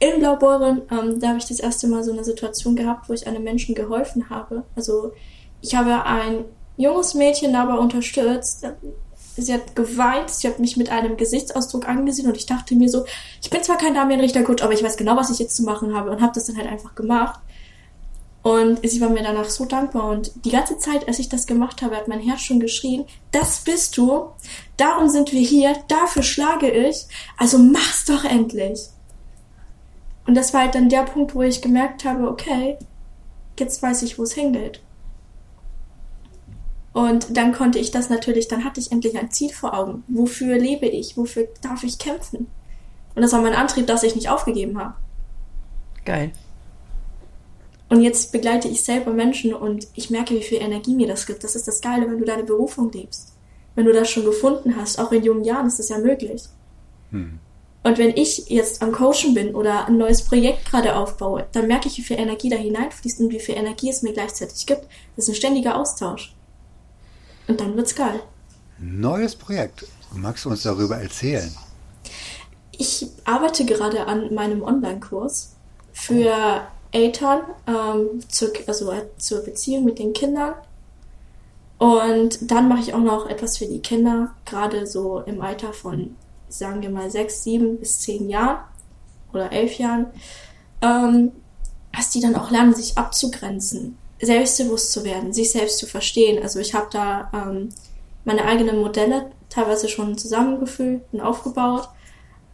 S2: in Blaubeuren. Ähm, da habe ich das erste Mal so eine Situation gehabt, wo ich einem Menschen geholfen habe. Also ich habe ein junges Mädchen dabei unterstützt. Sie hat geweint, sie hat mich mit einem Gesichtsausdruck angesehen und ich dachte mir so, ich bin zwar kein Damian-Richter-Coach, aber ich weiß genau, was ich jetzt zu machen habe und habe das dann halt einfach gemacht. Und sie war mir danach so dankbar. Und die ganze Zeit, als ich das gemacht habe, hat mein Herz schon geschrien, das bist du, darum sind wir hier, dafür schlage ich, also mach's doch endlich. Und das war halt dann der Punkt, wo ich gemerkt habe, okay, jetzt weiß ich, wo es hingeht. Und dann konnte ich das natürlich, dann hatte ich endlich ein Ziel vor Augen. Wofür lebe ich? Wofür darf ich kämpfen? Und das war mein Antrieb, dass ich nicht aufgegeben habe.
S1: Geil.
S2: Und jetzt begleite ich selber Menschen und ich merke, wie viel Energie mir das gibt. Das ist das Geile, wenn du deine Berufung lebst. Wenn du das schon gefunden hast, auch in jungen Jahren ist das ja möglich. Hm. Und wenn ich jetzt am Coachen bin oder ein neues Projekt gerade aufbaue, dann merke ich, wie viel Energie da hineinfließt und wie viel Energie es mir gleichzeitig gibt. Das ist ein ständiger Austausch. Und dann wird's geil.
S3: Neues Projekt. Magst du uns darüber erzählen?
S2: Ich arbeite gerade an meinem Online-Kurs für Eltern, ähm, zur, also zur Beziehung mit den Kindern. Und dann mache ich auch noch etwas für die Kinder, gerade so im Alter von, sagen wir mal, sechs, sieben bis zehn Jahren oder elf Jahren, ähm, dass die dann auch lernen, sich abzugrenzen, selbstbewusst zu werden, sich selbst zu verstehen. Also ich habe da ähm, meine eigenen Modelle teilweise schon zusammengefügt und aufgebaut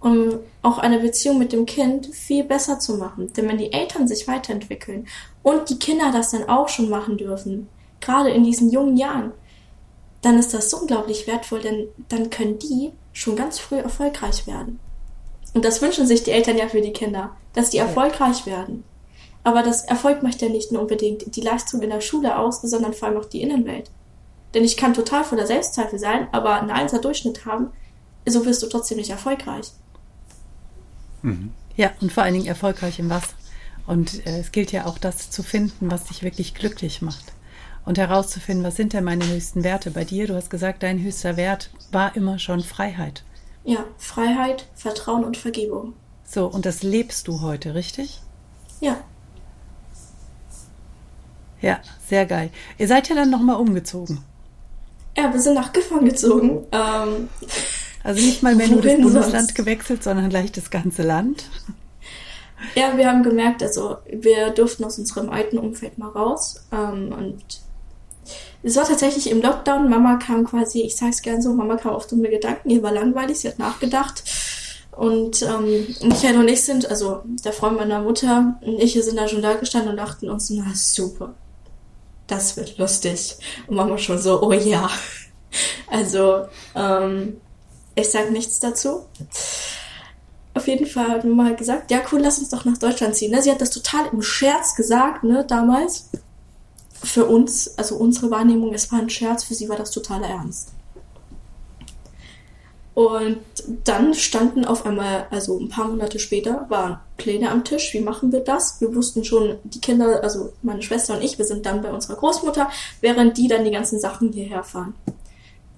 S2: um auch eine Beziehung mit dem Kind viel besser zu machen. Denn wenn die Eltern sich weiterentwickeln und die Kinder das dann auch schon machen dürfen, gerade in diesen jungen Jahren, dann ist das so unglaublich wertvoll, denn dann können die schon ganz früh erfolgreich werden. Und das wünschen sich die Eltern ja für die Kinder, dass die erfolgreich werden. Aber das Erfolg macht ja nicht nur unbedingt die Leistung in der Schule aus, sondern vor allem auch die Innenwelt. Denn ich kann total voller Selbstzweifel sein, aber einen Einser Durchschnitt haben, so wirst du trotzdem nicht erfolgreich.
S1: Mhm. Ja, und vor allen Dingen erfolgreich im Was. Und äh, es gilt ja auch, das zu finden, was dich wirklich glücklich macht. Und herauszufinden, was sind denn meine höchsten Werte bei dir? Du hast gesagt, dein höchster Wert war immer schon Freiheit.
S2: Ja, Freiheit, Vertrauen und Vergebung.
S1: So, und das lebst du heute, richtig?
S2: Ja.
S1: Ja, sehr geil. Ihr seid ja dann nochmal umgezogen.
S2: Ja, wir sind nach Gifhorn gezogen. Ähm,
S1: also nicht mal mehr nur das Bundesland sonst? gewechselt, sondern gleich das ganze Land.
S2: Ja, wir haben gemerkt, also wir durften aus unserem alten Umfeld mal raus. Ähm, und es war tatsächlich im Lockdown. Mama kam quasi, ich sag's gern so, Mama kam auf dumme Gedanken, ihr war langweilig, sie hat nachgedacht. Und ähm, Michael und ich sind, also der Freund meiner Mutter und ich sind da schon da gestanden und dachten uns, na super, das wird lustig. Und Mama schon so, oh ja. Also, ähm, ich sage nichts dazu. Auf jeden Fall hat Mama halt gesagt, ja cool, lass uns doch nach Deutschland ziehen. Ne? Sie hat das total im Scherz gesagt, ne, damals. Für uns, also unsere Wahrnehmung, es war ein Scherz, für sie war das total ernst. Und dann standen auf einmal, also ein paar Monate später, waren Pläne am Tisch. Wie machen wir das? Wir wussten schon, die Kinder, also meine Schwester und ich, wir sind dann bei unserer Großmutter, während die dann die ganzen Sachen hierher fahren.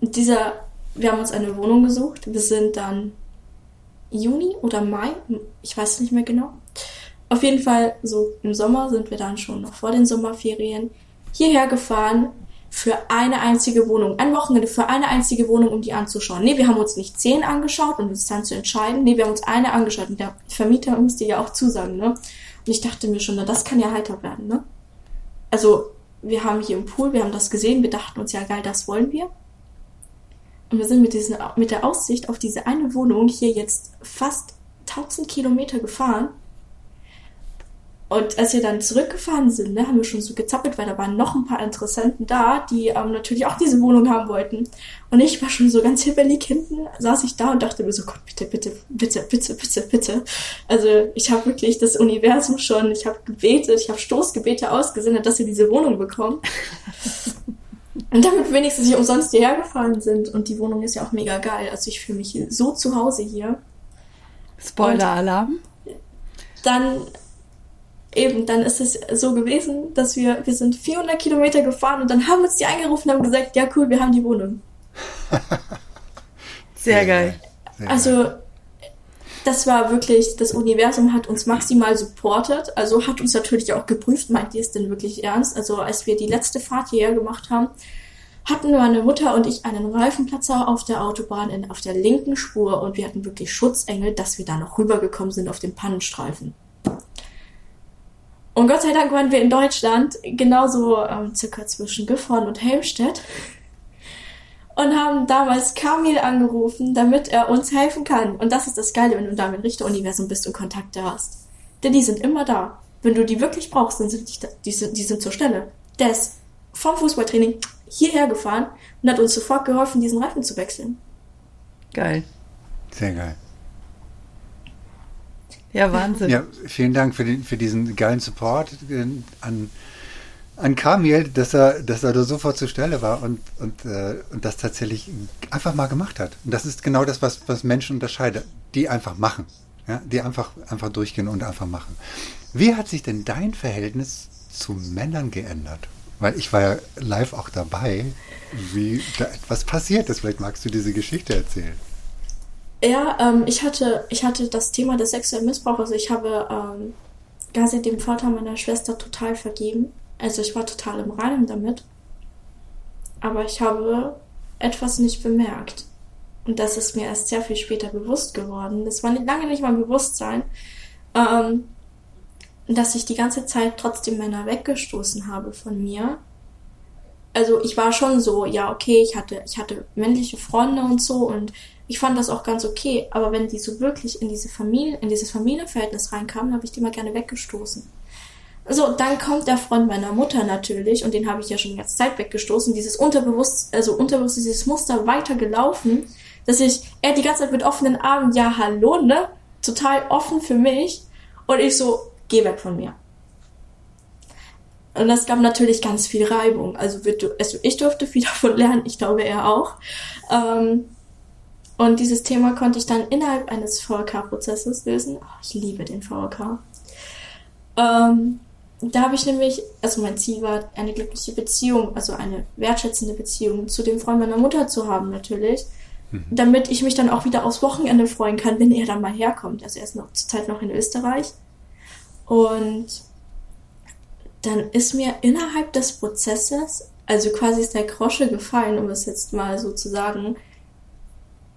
S2: Und dieser wir haben uns eine Wohnung gesucht. Wir sind dann Juni oder Mai, ich weiß nicht mehr genau. Auf jeden Fall, so im Sommer sind wir dann schon noch vor den Sommerferien hierher gefahren für eine einzige Wohnung. Ein Wochenende für eine einzige Wohnung, um die anzuschauen. Nee, wir haben uns nicht zehn angeschaut, um uns dann zu entscheiden. Nee, wir haben uns eine angeschaut und der Vermieter musste ja auch zusagen, ne? Und ich dachte mir schon, na, das kann ja heiter werden, ne? Also, wir haben hier im Pool, wir haben das gesehen, wir dachten uns, ja geil, das wollen wir. Und wir sind mit, diesen, mit der Aussicht auf diese eine Wohnung hier jetzt fast 1000 Kilometer gefahren. Und als wir dann zurückgefahren sind, ne, haben wir schon so gezappelt, weil da waren noch ein paar Interessenten da, die ähm, natürlich auch diese Wohnung haben wollten. Und ich war schon so ganz hibbelig hinten, saß ich da und dachte mir so, Gott, bitte, bitte, bitte, bitte, bitte, bitte. Also ich habe wirklich das Universum schon, ich habe gebetet, ich habe Stoßgebete ausgesendet, dass wir diese Wohnung bekommen. Und damit wenigstens nicht umsonst hierher gefahren sind. Und die Wohnung ist ja auch mega geil. Also ich fühle mich so zu Hause hier.
S1: Spoiler-Alarm.
S2: Dann eben, dann ist es so gewesen, dass wir, wir sind 400 Kilometer gefahren und dann haben uns die angerufen und haben gesagt, ja cool, wir haben die Wohnung.
S1: Sehr geil.
S3: Sehr
S2: Also das war wirklich, das Universum hat uns maximal supportet, also hat uns natürlich auch geprüft, meint ihr es denn wirklich ernst? Also als wir die letzte Fahrt hierher gemacht haben, hatten meine Mutter und ich einen Reifenplatzer auf der Autobahn in, auf der linken Spur und wir hatten wirklich Schutzengel, dass wir da noch rübergekommen sind auf dem Pannenstreifen. Und Gott sei Dank waren wir in Deutschland genauso ähm, circa zwischen Gifhorn und Helmstedt und haben damals Kamil angerufen, damit er uns helfen kann. Und das ist das Geile, wenn du da mit Richteruniversum bist und Kontakte hast. Denn die sind immer da. Wenn du die wirklich brauchst, dann sind die, da- die, sind, die sind zur Stelle. Der ist vom Fußballtraining hierher gefahren und hat uns sofort geholfen, diesen Reifen zu wechseln.
S1: Geil.
S3: Sehr geil.
S1: Ja, Wahnsinn.
S3: Ja, vielen Dank für, den, für diesen geilen Support äh, an, an Kamil, dass er, dass er da sofort zur Stelle war und, und, äh, und das tatsächlich einfach mal gemacht hat. Und das ist genau das, was, was Menschen unterscheidet. Die einfach machen. Ja? Die einfach, einfach durchgehen und einfach machen. Wie hat sich denn dein Verhältnis zu Männern geändert? Weil ich war ja live auch dabei, wie da etwas passiert ist. Vielleicht magst du diese Geschichte erzählen.
S2: Ja, ähm, ich hatte, ich hatte das Thema des sexuellen Missbrauchs. Also ich habe ähm, Gazi dem Vater meiner Schwester total vergeben. Also ich war total im Reinen damit. Aber ich habe etwas nicht bemerkt. Und das ist mir erst sehr viel später bewusst geworden. Das war nicht, lange nicht mein Bewusstsein, ähm, dass ich die ganze Zeit trotzdem Männer weggestoßen habe von mir. Also ich war schon so, ja, okay, ich hatte, ich hatte männliche Freunde und so und ich fand das auch ganz okay, aber wenn die so wirklich in diese Familie, in dieses Familienverhältnis reinkamen, habe ich die mal gerne weggestoßen. So, dann kommt der Freund meiner Mutter natürlich, und den habe ich ja schon die ganze Zeit weggestoßen, dieses Unterbewusst, also unterbewusst dieses Muster weitergelaufen, dass ich, er die ganze Zeit mit offenen Armen, ja, hallo, ne? Total offen für mich. Und ich so, geh weg von mir. Und das gab natürlich ganz viel Reibung. Also, wir, also ich durfte viel davon lernen, ich glaube er auch. Ähm, und dieses Thema konnte ich dann innerhalb eines VK-Prozesses lösen. Oh, ich liebe den VK. Ähm, da habe ich nämlich, also mein Ziel war, eine glückliche Beziehung, also eine wertschätzende Beziehung zu dem Freund meiner Mutter zu haben, natürlich. Damit ich mich dann auch wieder aufs Wochenende freuen kann, wenn er dann mal herkommt. Also er ist noch zurzeit noch in Österreich. Und dann ist mir innerhalb des Prozesses, also quasi ist der Grosche gefallen, um es jetzt mal so zu sagen,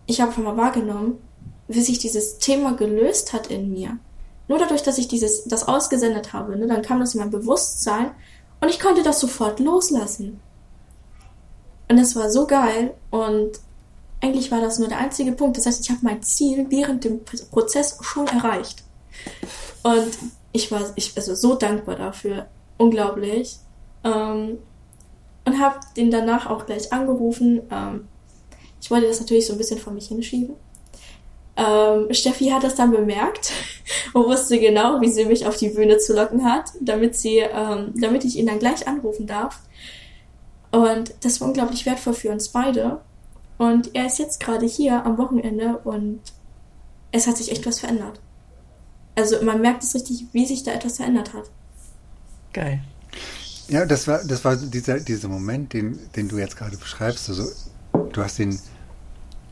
S2: ich habe schon mal wahrgenommen, wie sich dieses Thema gelöst hat in mir. Nur dadurch, dass ich dieses, das ausgesendet habe, ne, dann kam das in mein Bewusstsein und ich konnte das sofort loslassen. Und es war so geil und eigentlich war das nur der einzige Punkt. Das heißt, ich habe mein Ziel während dem Prozess schon erreicht. Und ich war ich, also so dankbar dafür. Unglaublich. Ähm, und habe den danach auch gleich angerufen. Ähm, ich wollte das natürlich so ein bisschen vor mich hinschieben. Ähm, Steffi hat das dann bemerkt und wusste genau, wie sie mich auf die Bühne zu locken hat, damit sie, ähm, damit ich ihn dann gleich anrufen darf. Und das war unglaublich wertvoll für uns beide. Und er ist jetzt gerade hier am Wochenende und es hat sich echt was verändert. Also man merkt es richtig, wie sich da etwas verändert hat.
S1: Geil.
S3: Ja, das war, das war dieser, dieser Moment, den, den du jetzt gerade beschreibst. Also, du hast ihn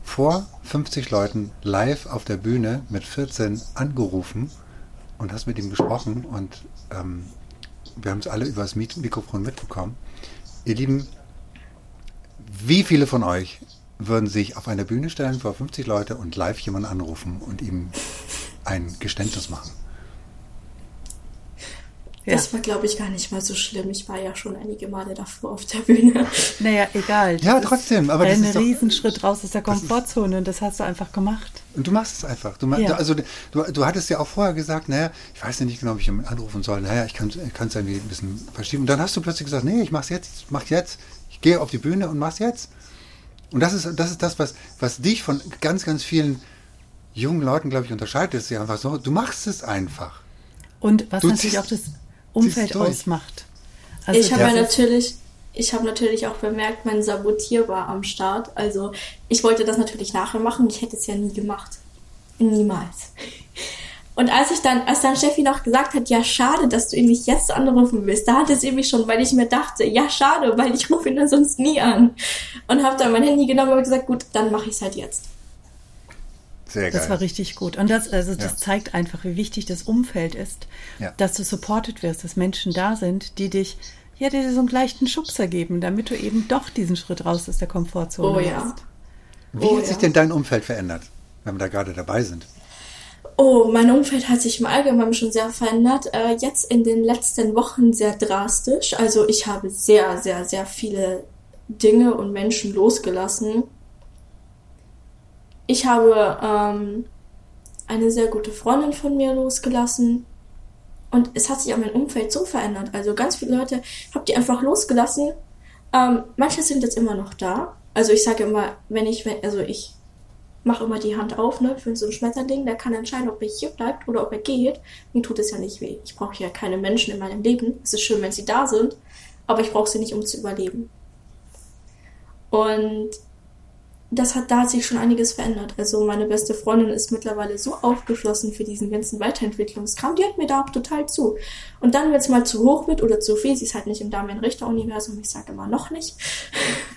S3: vor 50 Leuten live auf der Bühne mit 14 angerufen und hast mit ihm gesprochen und ähm, wir haben es alle über das Mik- Mikrofon mitbekommen. Ihr Lieben, wie viele von euch würden sich auf eine Bühne stellen vor 50 Leute und live jemanden anrufen und ihm ein Geständnis machen?
S2: Das war, glaube ich, gar nicht mal so schlimm. Ich war ja schon einige Male davor auf der Bühne.
S1: Naja, egal.
S3: Ja, trotzdem. Aber das
S1: ein
S3: ist doch,
S1: Riesenschritt raus aus der Komfortzone und das hast du einfach gemacht.
S3: Und du machst es einfach. Du, ma-
S1: Ja.
S3: also, du, du hattest ja auch vorher gesagt, naja, ich weiß ja nicht genau, ob ich ihn anrufen soll. Naja, ich kann es irgendwie ein bisschen verschieben. Und dann hast du plötzlich gesagt, nee, ich mach's jetzt, ich mach jetzt. Ich gehe auf die Bühne und mach's jetzt. Und das ist das, ist das was, was dich von ganz, ganz vielen jungen Leuten, glaube ich, unterscheidet. Ist ja einfach so, du machst es einfach.
S1: Und was
S3: Du
S1: natürlich auch das Umfeld ausmacht. Also
S2: ich habe ja natürlich, ich habe natürlich auch bemerkt, mein Sabotier war am Start. Also ich wollte das natürlich nachher machen. Ich hätte es ja nie gemacht. Niemals. Und als ich dann, als dann Steffi noch gesagt hat, ja schade, dass du ihn nicht jetzt anrufen willst, da hatte sie mich schon, weil ich mir dachte, ja schade, weil ich rufe ihn dann sonst nie an. Und habe dann mein Handy genommen und gesagt, gut, dann mache ich es halt jetzt.
S3: Sehr
S1: Das
S3: geil.
S1: war richtig gut. Und das, also das
S3: Ja.
S1: zeigt einfach, wie wichtig das Umfeld ist,
S3: Ja.
S1: dass du supported wirst, dass Menschen da sind, die dich, ja, die dir so einen leichten Schubser geben, damit du eben doch diesen Schritt raus aus der Komfortzone
S2: Oh ja.
S1: machst.
S3: Wie
S2: Oh,
S3: hat sich denn dein Umfeld verändert, wenn wir da gerade dabei sind?
S2: Oh, mein Umfeld hat sich im Allgemeinen schon sehr verändert. Äh, jetzt in den letzten Wochen sehr drastisch. Also ich habe sehr, sehr, sehr viele Dinge und Menschen losgelassen. Ich habe ähm, eine sehr gute Freundin von mir losgelassen. Und es hat sich auch mein Umfeld so verändert. Also ganz viele Leute habe die einfach losgelassen. Ähm, manche sind jetzt immer noch da. Also ich sage immer, wenn ich, wenn, also ich mache immer die Hand auf, ne, für so ein Schmetterling, der kann entscheiden, ob er hier bleibt oder ob er geht. Mir tut es ja nicht weh. Ich brauche ja keine Menschen in meinem Leben. Es ist schön, wenn sie da sind, aber ich brauche sie nicht, um zu überleben. Und das hat, da hat sich schon einiges verändert. Also meine beste Freundin ist mittlerweile so aufgeschlossen für diesen ganzen Weiterentwicklungskram, die hört mir da auch total zu. Und dann, es mal zu hoch wird oder zu viel, sie ist halt nicht im Damian-Richter-Universum, ich sage immer noch nicht,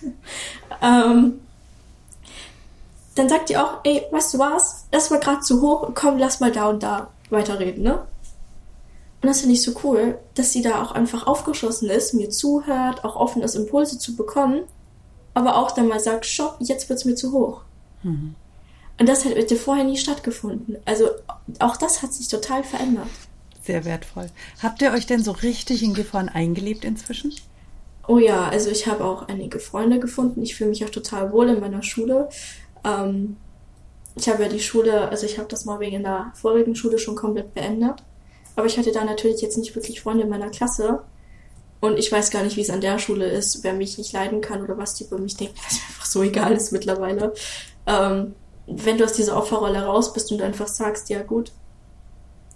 S2: ähm, dann sagt die auch, ey, weißt du was, das war gerade zu hoch, komm, lass mal da und da weiterreden, ne? Und das finde ich so cool, dass sie da auch einfach aufgeschlossen ist, mir zuhört, auch offen ist, Impulse zu bekommen, aber auch dann mal sagt, stopp, jetzt wird's mir zu hoch. Und das hat bitte vorher nie stattgefunden. Also auch das hat sich total verändert.
S1: Sehr wertvoll. Habt ihr euch denn so richtig in Gifhorn eingelebt inzwischen?
S2: Oh ja, also ich habe auch einige Freunde gefunden. Ich fühle mich auch total wohl in meiner Schule. Ähm, ich habe ja die Schule, also ich habe das Mobbing in der vorigen Schule schon komplett beendet. Aber ich hatte da natürlich jetzt nicht wirklich Freunde in meiner Klasse. Und ich weiß gar nicht, wie es an der Schule ist, wer mich nicht leiden kann oder was die über mich denken, was mir einfach so egal ist mittlerweile. Ähm, wenn du aus dieser Opferrolle raus bist und einfach sagst, ja gut,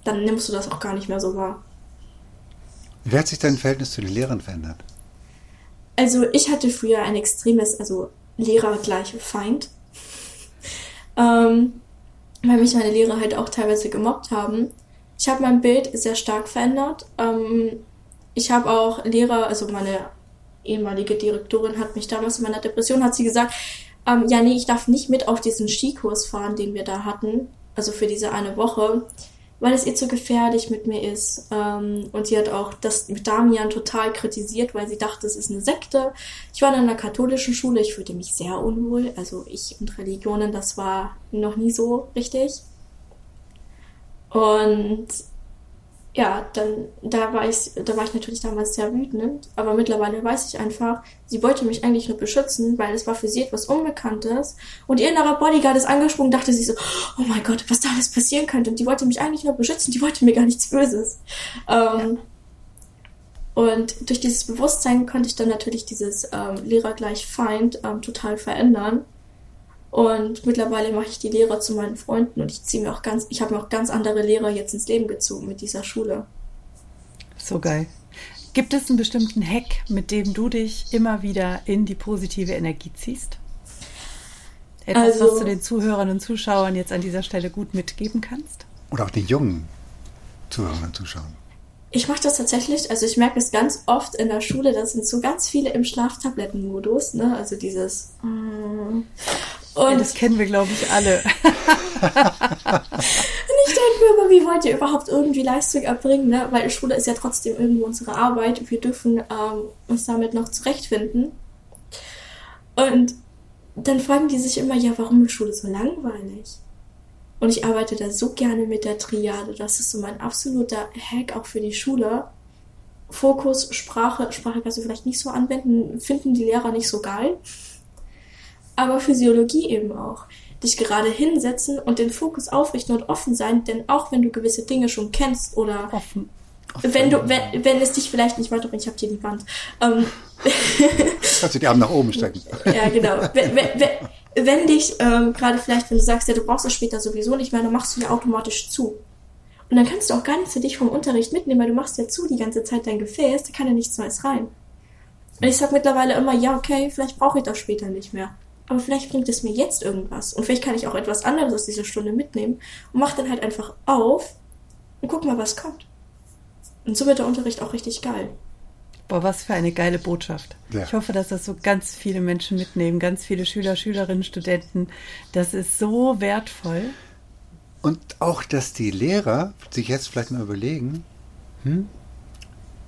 S2: dann nimmst du das auch gar nicht mehr so wahr.
S3: Wie hat sich dein Verhältnis zu den Lehrern verändert?
S2: Also ich hatte früher ein extremes, also Lehrer gleich Feind. ähm, weil mich meine Lehrer halt auch teilweise gemobbt haben. Ich habe mein Bild sehr stark verändert. Ähm, ich habe auch Lehrer, also meine ehemalige Direktorin hat mich damals in meiner Depression, hat sie gesagt, ähm, ja nee, ich darf nicht mit auf diesen Skikurs fahren, den wir da hatten, also für diese eine Woche, weil es ihr zu gefährlich mit mir ist. Ähm, und sie hat auch das mit Damian total kritisiert, weil sie dachte, es ist eine Sekte. Ich war in einer katholischen Schule, ich fühlte mich sehr unwohl. Also ich und Religionen, das war noch nie so richtig. Und ja, dann da war ich, da war ich natürlich damals sehr wütend, aber mittlerweile weiß ich einfach, sie wollte mich eigentlich nur beschützen, weil es war für sie etwas Unbekanntes und ihr innerer Bodyguard ist angesprungen, dachte sie so, oh mein Gott, was da alles passieren könnte und die wollte mich eigentlich nur beschützen, die wollte mir gar nichts Böses. Ähm, Und durch dieses Bewusstsein konnte ich dann natürlich dieses ähm, Lehrer gleich Feind ähm, total verändern. Und mittlerweile mache ich die Lehrer zu meinen Freunden und ich ziehe mir auch ganz, ich habe mir auch ganz andere Lehrer jetzt ins Leben gezogen mit dieser Schule.
S1: So geil. Gibt es einen bestimmten Hack, mit dem du dich immer wieder in die positive Energie ziehst? Etwas,
S2: Also-
S1: was du den Zuhörern und Zuschauern jetzt an dieser Stelle gut mitgeben kannst?
S3: Oder auch den jungen Zuhörern und Zuschauern?
S2: Ich mache das tatsächlich, also ich merke es ganz oft in der Schule, da sind so ganz viele im Schlaftablettenmodus, ne? Also dieses mm.
S1: Ja,
S2: und
S1: das kennen wir, glaube ich, alle.
S2: ich denke mir immer, wie wollt ihr überhaupt irgendwie Leistung erbringen, ne? Weil Schule ist ja trotzdem irgendwo unsere Arbeit und wir dürfen ähm, uns damit noch zurechtfinden. Und dann fragen die sich immer, ja, warum ist Schule so langweilig? Und ich arbeite da so gerne mit der Triade. Das ist so mein absoluter Hack auch für die Schule. Fokus, Sprache, Sprache kannst du vielleicht nicht so anwenden, finden die Lehrer nicht so geil. Aber Physiologie eben auch. Dich gerade hinsetzen und den Fokus aufrichten und offen sein, denn auch wenn du gewisse Dinge schon kennst oder
S1: Offen.
S2: wenn du, wenn, wenn es dich vielleicht nicht weiterbringt, ich hab hier die Wand. Ähm,
S3: Kannst du die Arme nach oben strecken.
S2: ja, genau. Wenn, wenn, wenn, wenn dich, ähm, gerade vielleicht, wenn du sagst, ja, du brauchst das später sowieso nicht mehr, dann machst du ja automatisch zu. Und dann kannst du auch gar nichts für dich vom Unterricht mitnehmen, weil du machst ja zu die ganze Zeit dein Gefäß, da kann ja nichts Neues rein. Und ich sag mittlerweile immer, ja, okay, vielleicht brauche ich das später nicht mehr. Aber vielleicht bringt es mir jetzt irgendwas. Und vielleicht kann ich auch etwas anderes aus dieser Stunde mitnehmen und mach dann halt einfach auf und guck mal, was kommt. Und so wird der Unterricht auch richtig geil.
S1: Boah, was für eine geile Botschaft.
S3: Ja.
S1: Ich hoffe, dass das so ganz viele Menschen mitnehmen, ganz viele Schüler, Schülerinnen, Studenten. Das ist so wertvoll.
S3: Und auch, dass die Lehrer sich jetzt vielleicht mal überlegen, hm,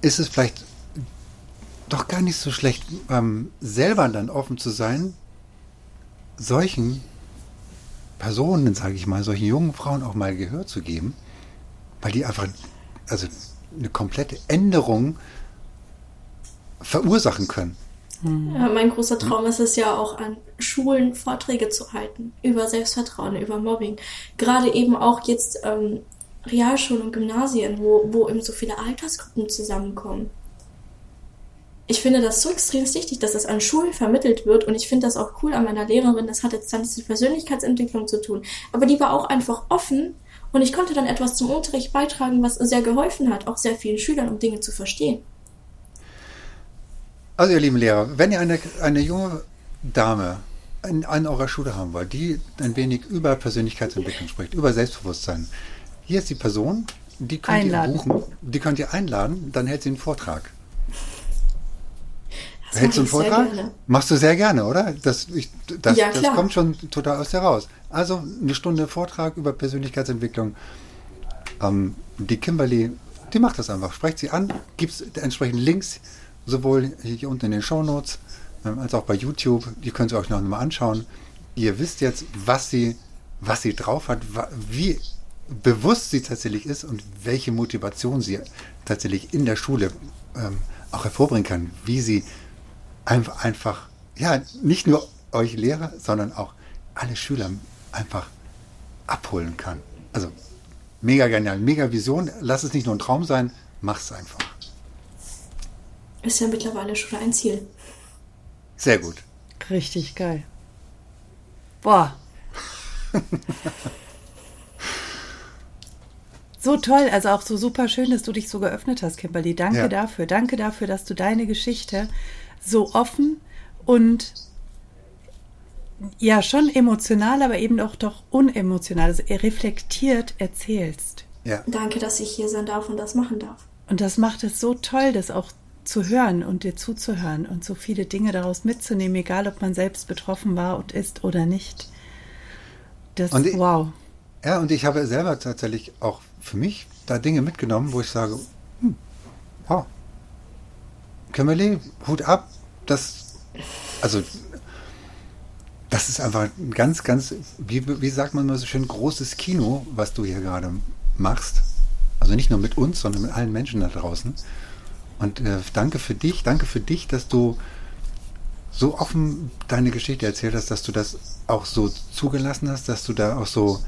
S3: ist es vielleicht doch gar nicht so schlecht, ähm, selber dann offen zu sein, solchen Personen, sage ich mal, solchen jungen Frauen auch mal Gehör zu geben, weil die einfach also eine komplette Änderung verursachen können.
S2: Ja, mein großer Traum ist es ja auch an Schulen Vorträge zu halten über Selbstvertrauen, über Mobbing. Gerade eben auch jetzt ähm, Realschulen und Gymnasien, wo, wo eben so viele Altersgruppen zusammenkommen. Ich finde das so extrem wichtig, dass das an Schulen vermittelt wird und ich finde das auch cool an meiner Lehrerin. Das hat jetzt dann nichts mit Persönlichkeitsentwicklung zu tun. Aber die war auch einfach offen und ich konnte dann etwas zum Unterricht beitragen, was sehr geholfen hat, auch sehr vielen Schülern, um Dinge zu verstehen.
S3: Also ihr lieben Lehrer, wenn ihr eine, eine junge Dame in, an eurer Schule haben wollt, die ein wenig über Persönlichkeitsentwicklung spricht, über Selbstbewusstsein, hier ist die Person, die könnt
S1: Einladen.
S3: ihr buchen, die könnt ihr einladen, dann hält sie einen Vortrag.
S2: Das
S3: Hältst du einen Vortrag? Machst du sehr gerne, oder? Das, ich, das,
S2: Ja,
S3: das kommt schon total aus dir raus. Also eine Stunde Vortrag über Persönlichkeitsentwicklung. Ähm, die Kimberly, die macht das einfach. Sprecht sie an, gibt entsprechend Links, sowohl hier unten in den Shownotes ähm, als auch bei YouTube. Die könnt ihr euch noch mal anschauen. Ihr wisst jetzt, was sie, was sie drauf hat, wie bewusst sie tatsächlich ist und welche Motivation sie tatsächlich in der Schule ähm, auch hervorbringen kann, wie sie einfach, einfach, ja, nicht nur euch Lehrer, sondern auch alle Schüler einfach abholen kann. Also mega genial, mega Vision. Lass es nicht nur ein Traum sein, mach's einfach.
S2: Ist ja mittlerweile schon ein Ziel.
S3: Sehr gut.
S1: Richtig geil. Boah. So toll, also auch so super schön, dass du dich so geöffnet hast, Kimberly. Danke
S3: Ja.
S1: dafür. Danke dafür, dass du deine Geschichte so offen und ja, schon emotional, aber eben auch doch unemotional, also reflektiert erzählst.
S3: Ja.
S2: Danke, dass ich hier sein darf und das machen darf.
S1: Und das macht es so toll, das auch zu hören und dir zuzuhören und so viele Dinge daraus mitzunehmen, egal ob man selbst betroffen war und ist oder nicht. Das,
S3: Und ich-
S1: wow.
S3: Ja, und ich habe selber tatsächlich auch für mich da Dinge mitgenommen, wo ich sage, hm, wow, Kimberly, Hut ab, das, also, das ist einfach ein ganz, ganz, wie, wie sagt man mal so schön, großes Kino, was du hier gerade machst. Also nicht nur mit uns, sondern mit allen Menschen da draußen. Und äh, danke für dich, danke für dich, dass du so offen deine Geschichte erzählt hast, dass du das auch so zugelassen hast, dass du da auch so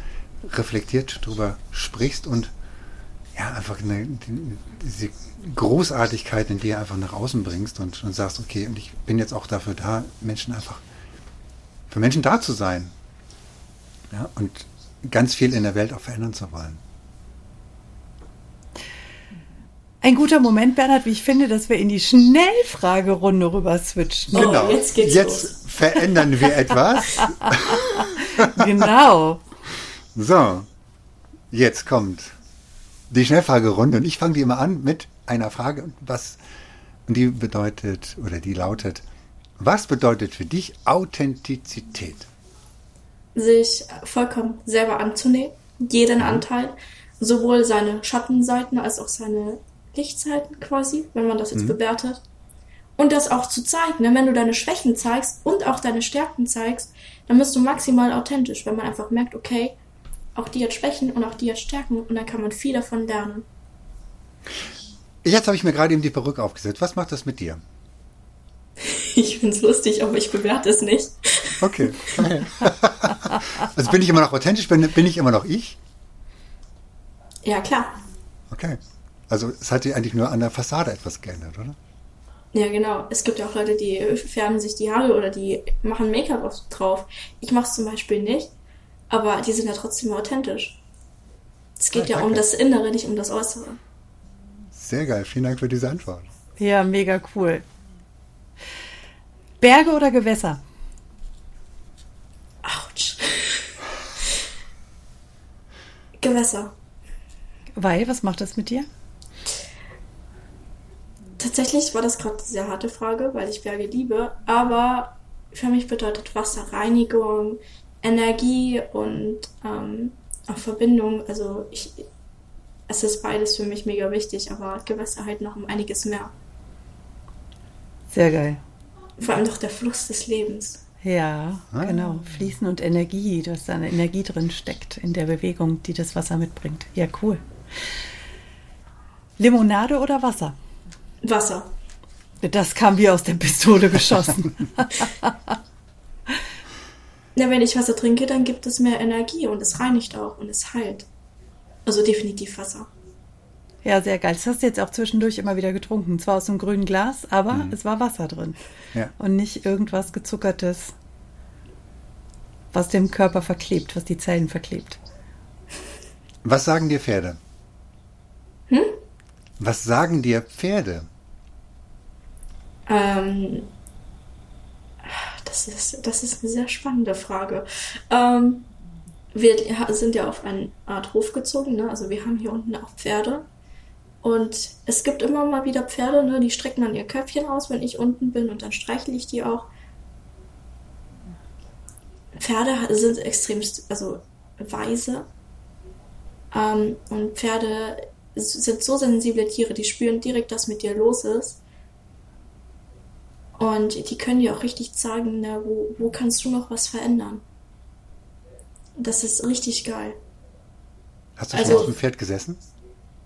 S3: reflektiert drüber sprichst und ja, einfach eine, die, diese Großartigkeit in dir einfach nach außen bringst und, und sagst, okay, und ich bin jetzt auch dafür da, Menschen einfach, für Menschen da zu sein. Ja, und ganz viel in der Welt auch verändern zu wollen.
S1: Ein guter Moment, Bernhard, wie ich finde, dass wir in die Schnellfragerunde rüber switchen.
S2: Oh, jetzt geht's
S3: jetzt
S2: los.
S3: verändern wir etwas.
S1: Genau.
S3: So, jetzt kommt die Schnellfragerunde und ich fange die immer an mit einer Frage, was und die bedeutet oder die lautet: Was bedeutet für dich Authentizität?
S2: sich vollkommen selber anzunehmen, jeden Anteil, sowohl seine Schattenseiten als auch seine Lichtseiten quasi, wenn man das jetzt bewertet. Und das auch zu zeigen, ne? wenn du deine Schwächen zeigst und auch deine Stärken zeigst, dann bist du maximal authentisch, wenn man einfach merkt, okay, auch die hat Schwächen und auch die hat Stärken und dann kann man viel davon lernen.
S3: Jetzt habe ich mir gerade eben die Perücke aufgesetzt. Was macht das mit dir?
S2: Ich finde es lustig, aber ich bewerte es nicht.
S3: Okay. also bin ich immer noch authentisch? Bin, bin ich immer noch ich?
S2: Ja, klar.
S3: Okay. Also es hat sich eigentlich nur an der Fassade etwas geändert, oder?
S2: Ja, genau. Es gibt ja auch Leute, die färben sich die Haare oder die machen Make-up drauf. Ich mache es zum Beispiel nicht, aber die sind ja trotzdem authentisch. Es geht ja, ja um das Innere, nicht um das Äußere.
S3: Sehr geil. Vielen Dank für diese Antwort.
S1: Ja, mega cool. Berge oder Gewässer?
S2: Autsch. Gewässer.
S1: Weil, was macht das mit dir?
S2: Tatsächlich war das gerade eine sehr harte Frage, weil ich Berge liebe, aber für mich bedeutet Wasser Reinigung, Energie und ähm, auch Verbindung. Also ich, es ist beides für mich mega wichtig, aber Gewässer halt noch um einiges mehr.
S1: Sehr geil.
S2: Vor allem doch der Fluss des Lebens.
S1: Ja, ah. genau. Fließen und Energie, dass da eine Energie drin steckt in der Bewegung, die das Wasser mitbringt. Ja, cool. Limonade oder Wasser?
S2: Wasser.
S1: Das kam wie aus der Pistole geschossen.
S2: Na, wenn ich Wasser trinke, dann gibt es mehr Energie und es reinigt auch und es heilt. Also definitiv Wasser.
S1: Ja, sehr geil. Das hast du jetzt auch zwischendurch immer wieder getrunken. Zwar aus einem grünen Glas, aber mhm. es war Wasser drin. Ja. Und nicht irgendwas gezuckertes, was dem Körper verklebt, was die Zellen verklebt.
S3: Was sagen dir Pferde? Hm? Was sagen dir Pferde?
S2: Ähm, das, ist, das ist eine sehr spannende Frage. Ähm, wir sind ja auf eine Art Hof gezogen, ne? also wir haben hier unten auch Pferde. Und es gibt immer mal wieder Pferde, ne? die strecken dann ihr Köpfchen aus, wenn ich unten bin und dann streichle ich die auch. Pferde sind extrem, also weise. Ähm, und Pferde sind so sensible Tiere, die spüren direkt, was mit dir los ist. Und die können dir auch richtig zeigen, ne, wo, wo kannst du noch was verändern. Das ist richtig geil.
S3: Hast du schon also, auf dem Pferd gesessen?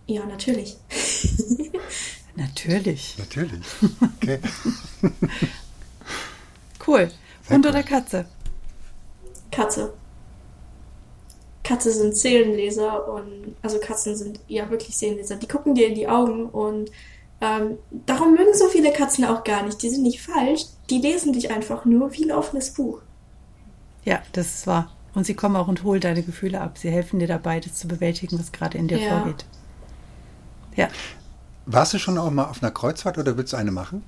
S2: Ja, natürlich.
S1: natürlich.
S3: Natürlich. Okay.
S1: cool. Sehr Hund cool. oder Katze?
S2: Katze. Katze sind Seelenleser und also Katzen sind ja wirklich Seelenleser. Die gucken dir in die Augen und ähm, darum mögen so viele Katzen auch gar nicht. Die sind nicht falsch. Die lesen dich einfach nur wie ein offenes Buch.
S1: Ja, das ist wahr. Und sie kommen auch und holen deine Gefühle ab. Sie helfen dir dabei, das zu bewältigen, was gerade in dir ja. vorgeht. Ja.
S3: Warst du schon auch mal auf einer Kreuzfahrt oder willst du eine machen?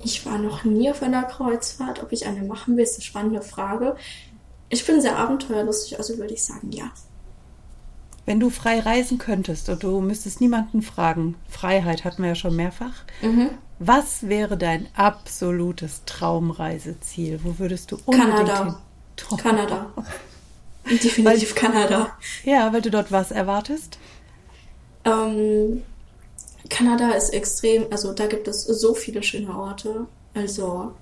S2: Ich war noch nie auf einer Kreuzfahrt. Ob ich eine machen will, ist eine spannende Frage. Ich bin sehr abenteuerlustig, also würde ich sagen, ja.
S1: Wenn du frei reisen könntest und du müsstest niemanden fragen, Freiheit hatten wir ja schon mehrfach, mhm. was wäre dein absolutes Traumreiseziel? Wo würdest du
S2: unbedingt Kanada. hin? Kanada. Definitiv weil, Kanada.
S1: Ja, weil du dort was erwartest?
S2: Ähm, Kanada ist extrem, also da gibt es so viele schöne Orte. Also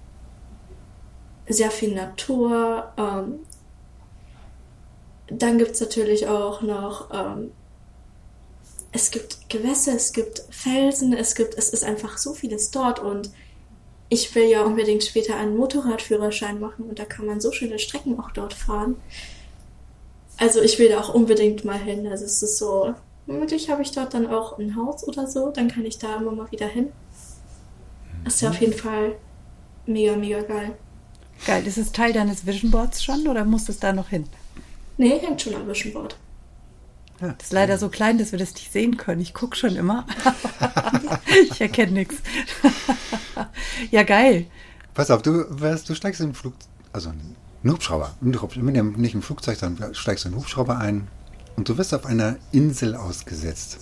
S2: sehr viel Natur. Ähm, dann gibt es natürlich auch noch, ähm, es gibt Gewässer, es gibt Felsen, es gibt, es ist einfach so vieles dort und ich will ja unbedingt später einen Motorradführerschein machen und da kann man so schöne Strecken auch dort fahren. Also ich will da auch unbedingt mal hin. Also es ist so, Möglich habe ich dort dann auch ein Haus oder so, dann kann ich da immer mal wieder hin. Ist ja auf jeden Fall mega, mega geil.
S1: Geil. Ist es Teil deines Vision Boards schon oder muss es da noch hin?
S2: Nee, hängt schon am Vision Board.
S1: Ja. Das ist leider so klein, dass wir das nicht sehen können. Ich gucke schon immer. ich erkenne nichts. ja, geil.
S3: Pass auf, du, du steigst in einen Flug, also einen Hubschrauber, nicht im Flugzeug, dann steigst du in einen Hubschrauber ein, und du wirst auf einer Insel ausgesetzt.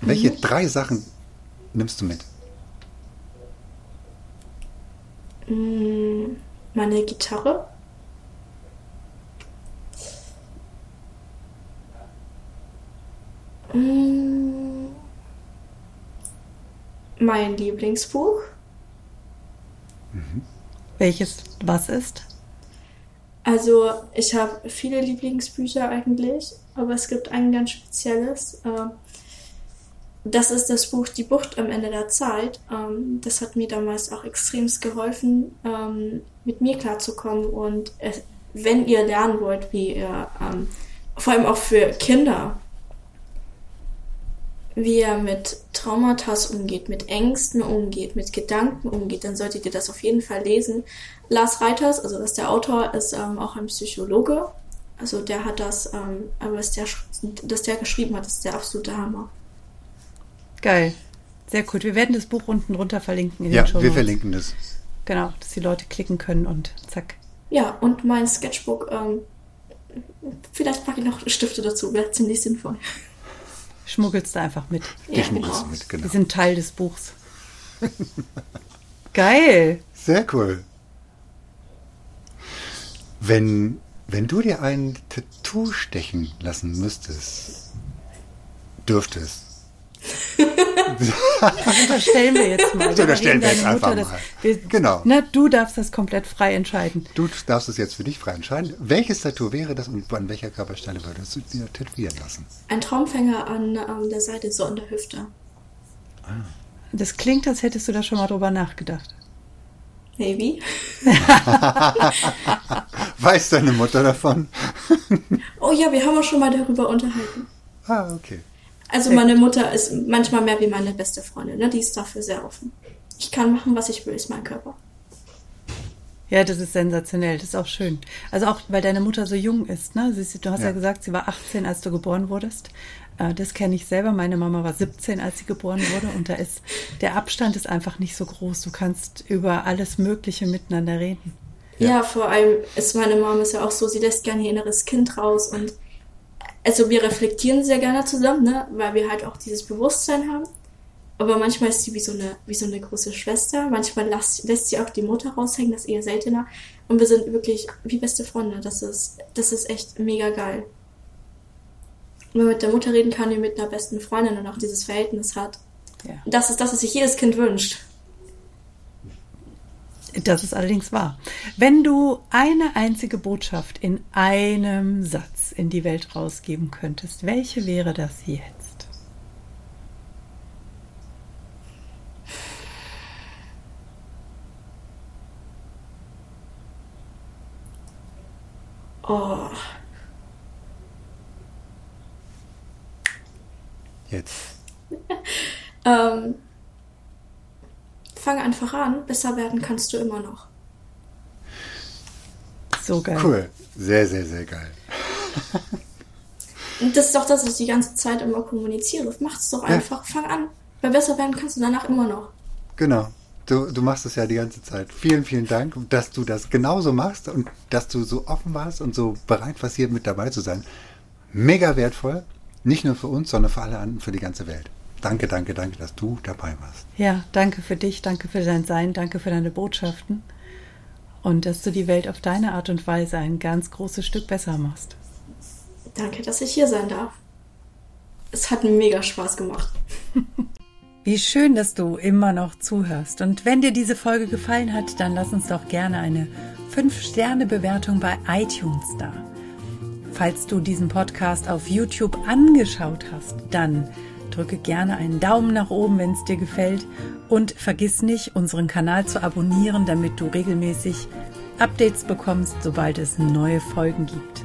S3: Welche mhm. drei Sachen nimmst du mit?
S2: Mm, meine Gitarre. Mein Lieblingsbuch.
S1: Mhm. Welches was ist?
S2: Also ich habe viele Lieblingsbücher eigentlich, aber es gibt ein ganz spezielles. Äh, das ist das Buch Die Bucht am Ende der Zeit. Ähm, das hat mir damals auch extremst geholfen, ähm, mit mir klarzukommen. Und wenn ihr lernen wollt, wie ihr, ähm, vor allem auch für Kinder, wie er mit Traumata umgeht, mit Ängsten umgeht, mit Gedanken umgeht, dann solltet ihr das auf jeden Fall lesen. Lars Reiters, also das ist der Autor, ist ähm, auch ein Psychologe. Also der hat das, ähm, aber was der, das der geschrieben hat, ist der absolute Hammer.
S1: Geil. Sehr gut. Wir werden das Buch unten drunter verlinken.
S3: In ja, wir verlinken das.
S1: Genau, dass die Leute klicken können und zack.
S2: Ja, und mein Sketchbook, ähm, vielleicht packe ich noch Stifte dazu, wäre ziemlich sinnvoll.
S1: Schmuggelst du einfach mit.
S3: Die ja, schmuggelst genau. mit, genau.
S1: Die sind Teil des Buchs. Geil.
S3: Sehr cool. Wenn, wenn du dir ein Tattoo stechen lassen müsstest, dürftest,
S1: das unterstellen wir jetzt mal.
S3: Das unterstellen wir jetzt einfach Mutter, mal. Wir,
S1: genau. Na, du darfst das komplett frei entscheiden.
S3: Du darfst es jetzt für dich frei entscheiden. Welches Tattoo wäre das und an welcher Körperstelle würdest du dir tätowieren lassen?
S2: Ein Traumfänger an, an der Seite, so an der Hüfte.
S1: Ah. Das klingt, als hättest du da schon mal drüber nachgedacht.
S2: Maybe.
S3: Weiß deine Mutter davon?
S2: oh ja, wir haben uns schon mal darüber unterhalten.
S3: Ah, okay.
S2: Also meine Mutter ist manchmal mehr wie meine beste Freundin, ne? Die ist dafür sehr offen. Ich kann machen, was ich will, ist mein Körper.
S1: Ja, das ist sensationell, das ist auch schön. Also auch, weil deine Mutter so jung ist, ne? Du hast ja, ja gesagt, sie war 18, als du geboren wurdest. Äh, das kenne ich selber. Meine Mama war 17, als sie geboren wurde. Und da ist, der Abstand ist einfach nicht so groß. Du kannst über alles Mögliche miteinander reden.
S2: Ja, ja vor allem ist meine Mama ist ja auch so, sie lässt gerne ihr inneres Kind raus und also wir reflektieren sehr gerne zusammen, ne? weil wir halt auch dieses Bewusstsein haben. Aber manchmal ist sie wie so eine, wie so eine große Schwester. Manchmal lässt, lässt sie auch die Mutter raushängen, das ist eher seltener. Und wir sind wirklich wie beste Freunde. Das ist, das ist echt mega geil. Wenn man mit der Mutter reden kann, die mit einer besten Freundin und auch dieses Verhältnis hat. Ja. Das ist das, was sich jedes Kind wünscht.
S1: Das ist allerdings wahr. Wenn du eine einzige Botschaft in einem Satz in die Welt rausgeben könntest, welche wäre das jetzt?
S2: Oh.
S3: Jetzt.
S2: ähm, fang einfach an. Besser werden kannst du immer noch.
S1: So geil.
S3: Cool. Sehr, sehr, sehr geil.
S2: Und das ist doch das, was ich die ganze Zeit immer kommuniziere. Mach es doch einfach. Ja. Fang an. Weil besser werden kannst du danach immer noch.
S3: Genau. Du, du machst es ja die ganze Zeit. Vielen, vielen Dank, dass du das genauso machst und dass du so offen warst und so bereit warst, hier mit dabei zu sein. Mega wertvoll. Nicht nur für uns, sondern für alle anderen, für die ganze Welt. Danke, danke, danke, dass du dabei warst.
S1: Ja, danke für dich, danke für dein Sein, danke für deine Botschaften und dass du die Welt auf deine Art und Weise ein ganz großes Stück besser machst.
S2: Danke, dass ich hier sein darf. Es hat mega Spaß gemacht.
S1: Wie schön, dass du immer noch zuhörst. Und wenn dir diese Folge gefallen hat, dann lass uns doch gerne eine 5-Sterne-Bewertung bei iTunes da. Falls du diesen Podcast auf YouTube angeschaut hast, dann drücke gerne einen Daumen nach oben, wenn es dir gefällt und vergiss nicht, unseren Kanal zu abonnieren, damit du regelmäßig Updates bekommst, sobald es neue Folgen gibt.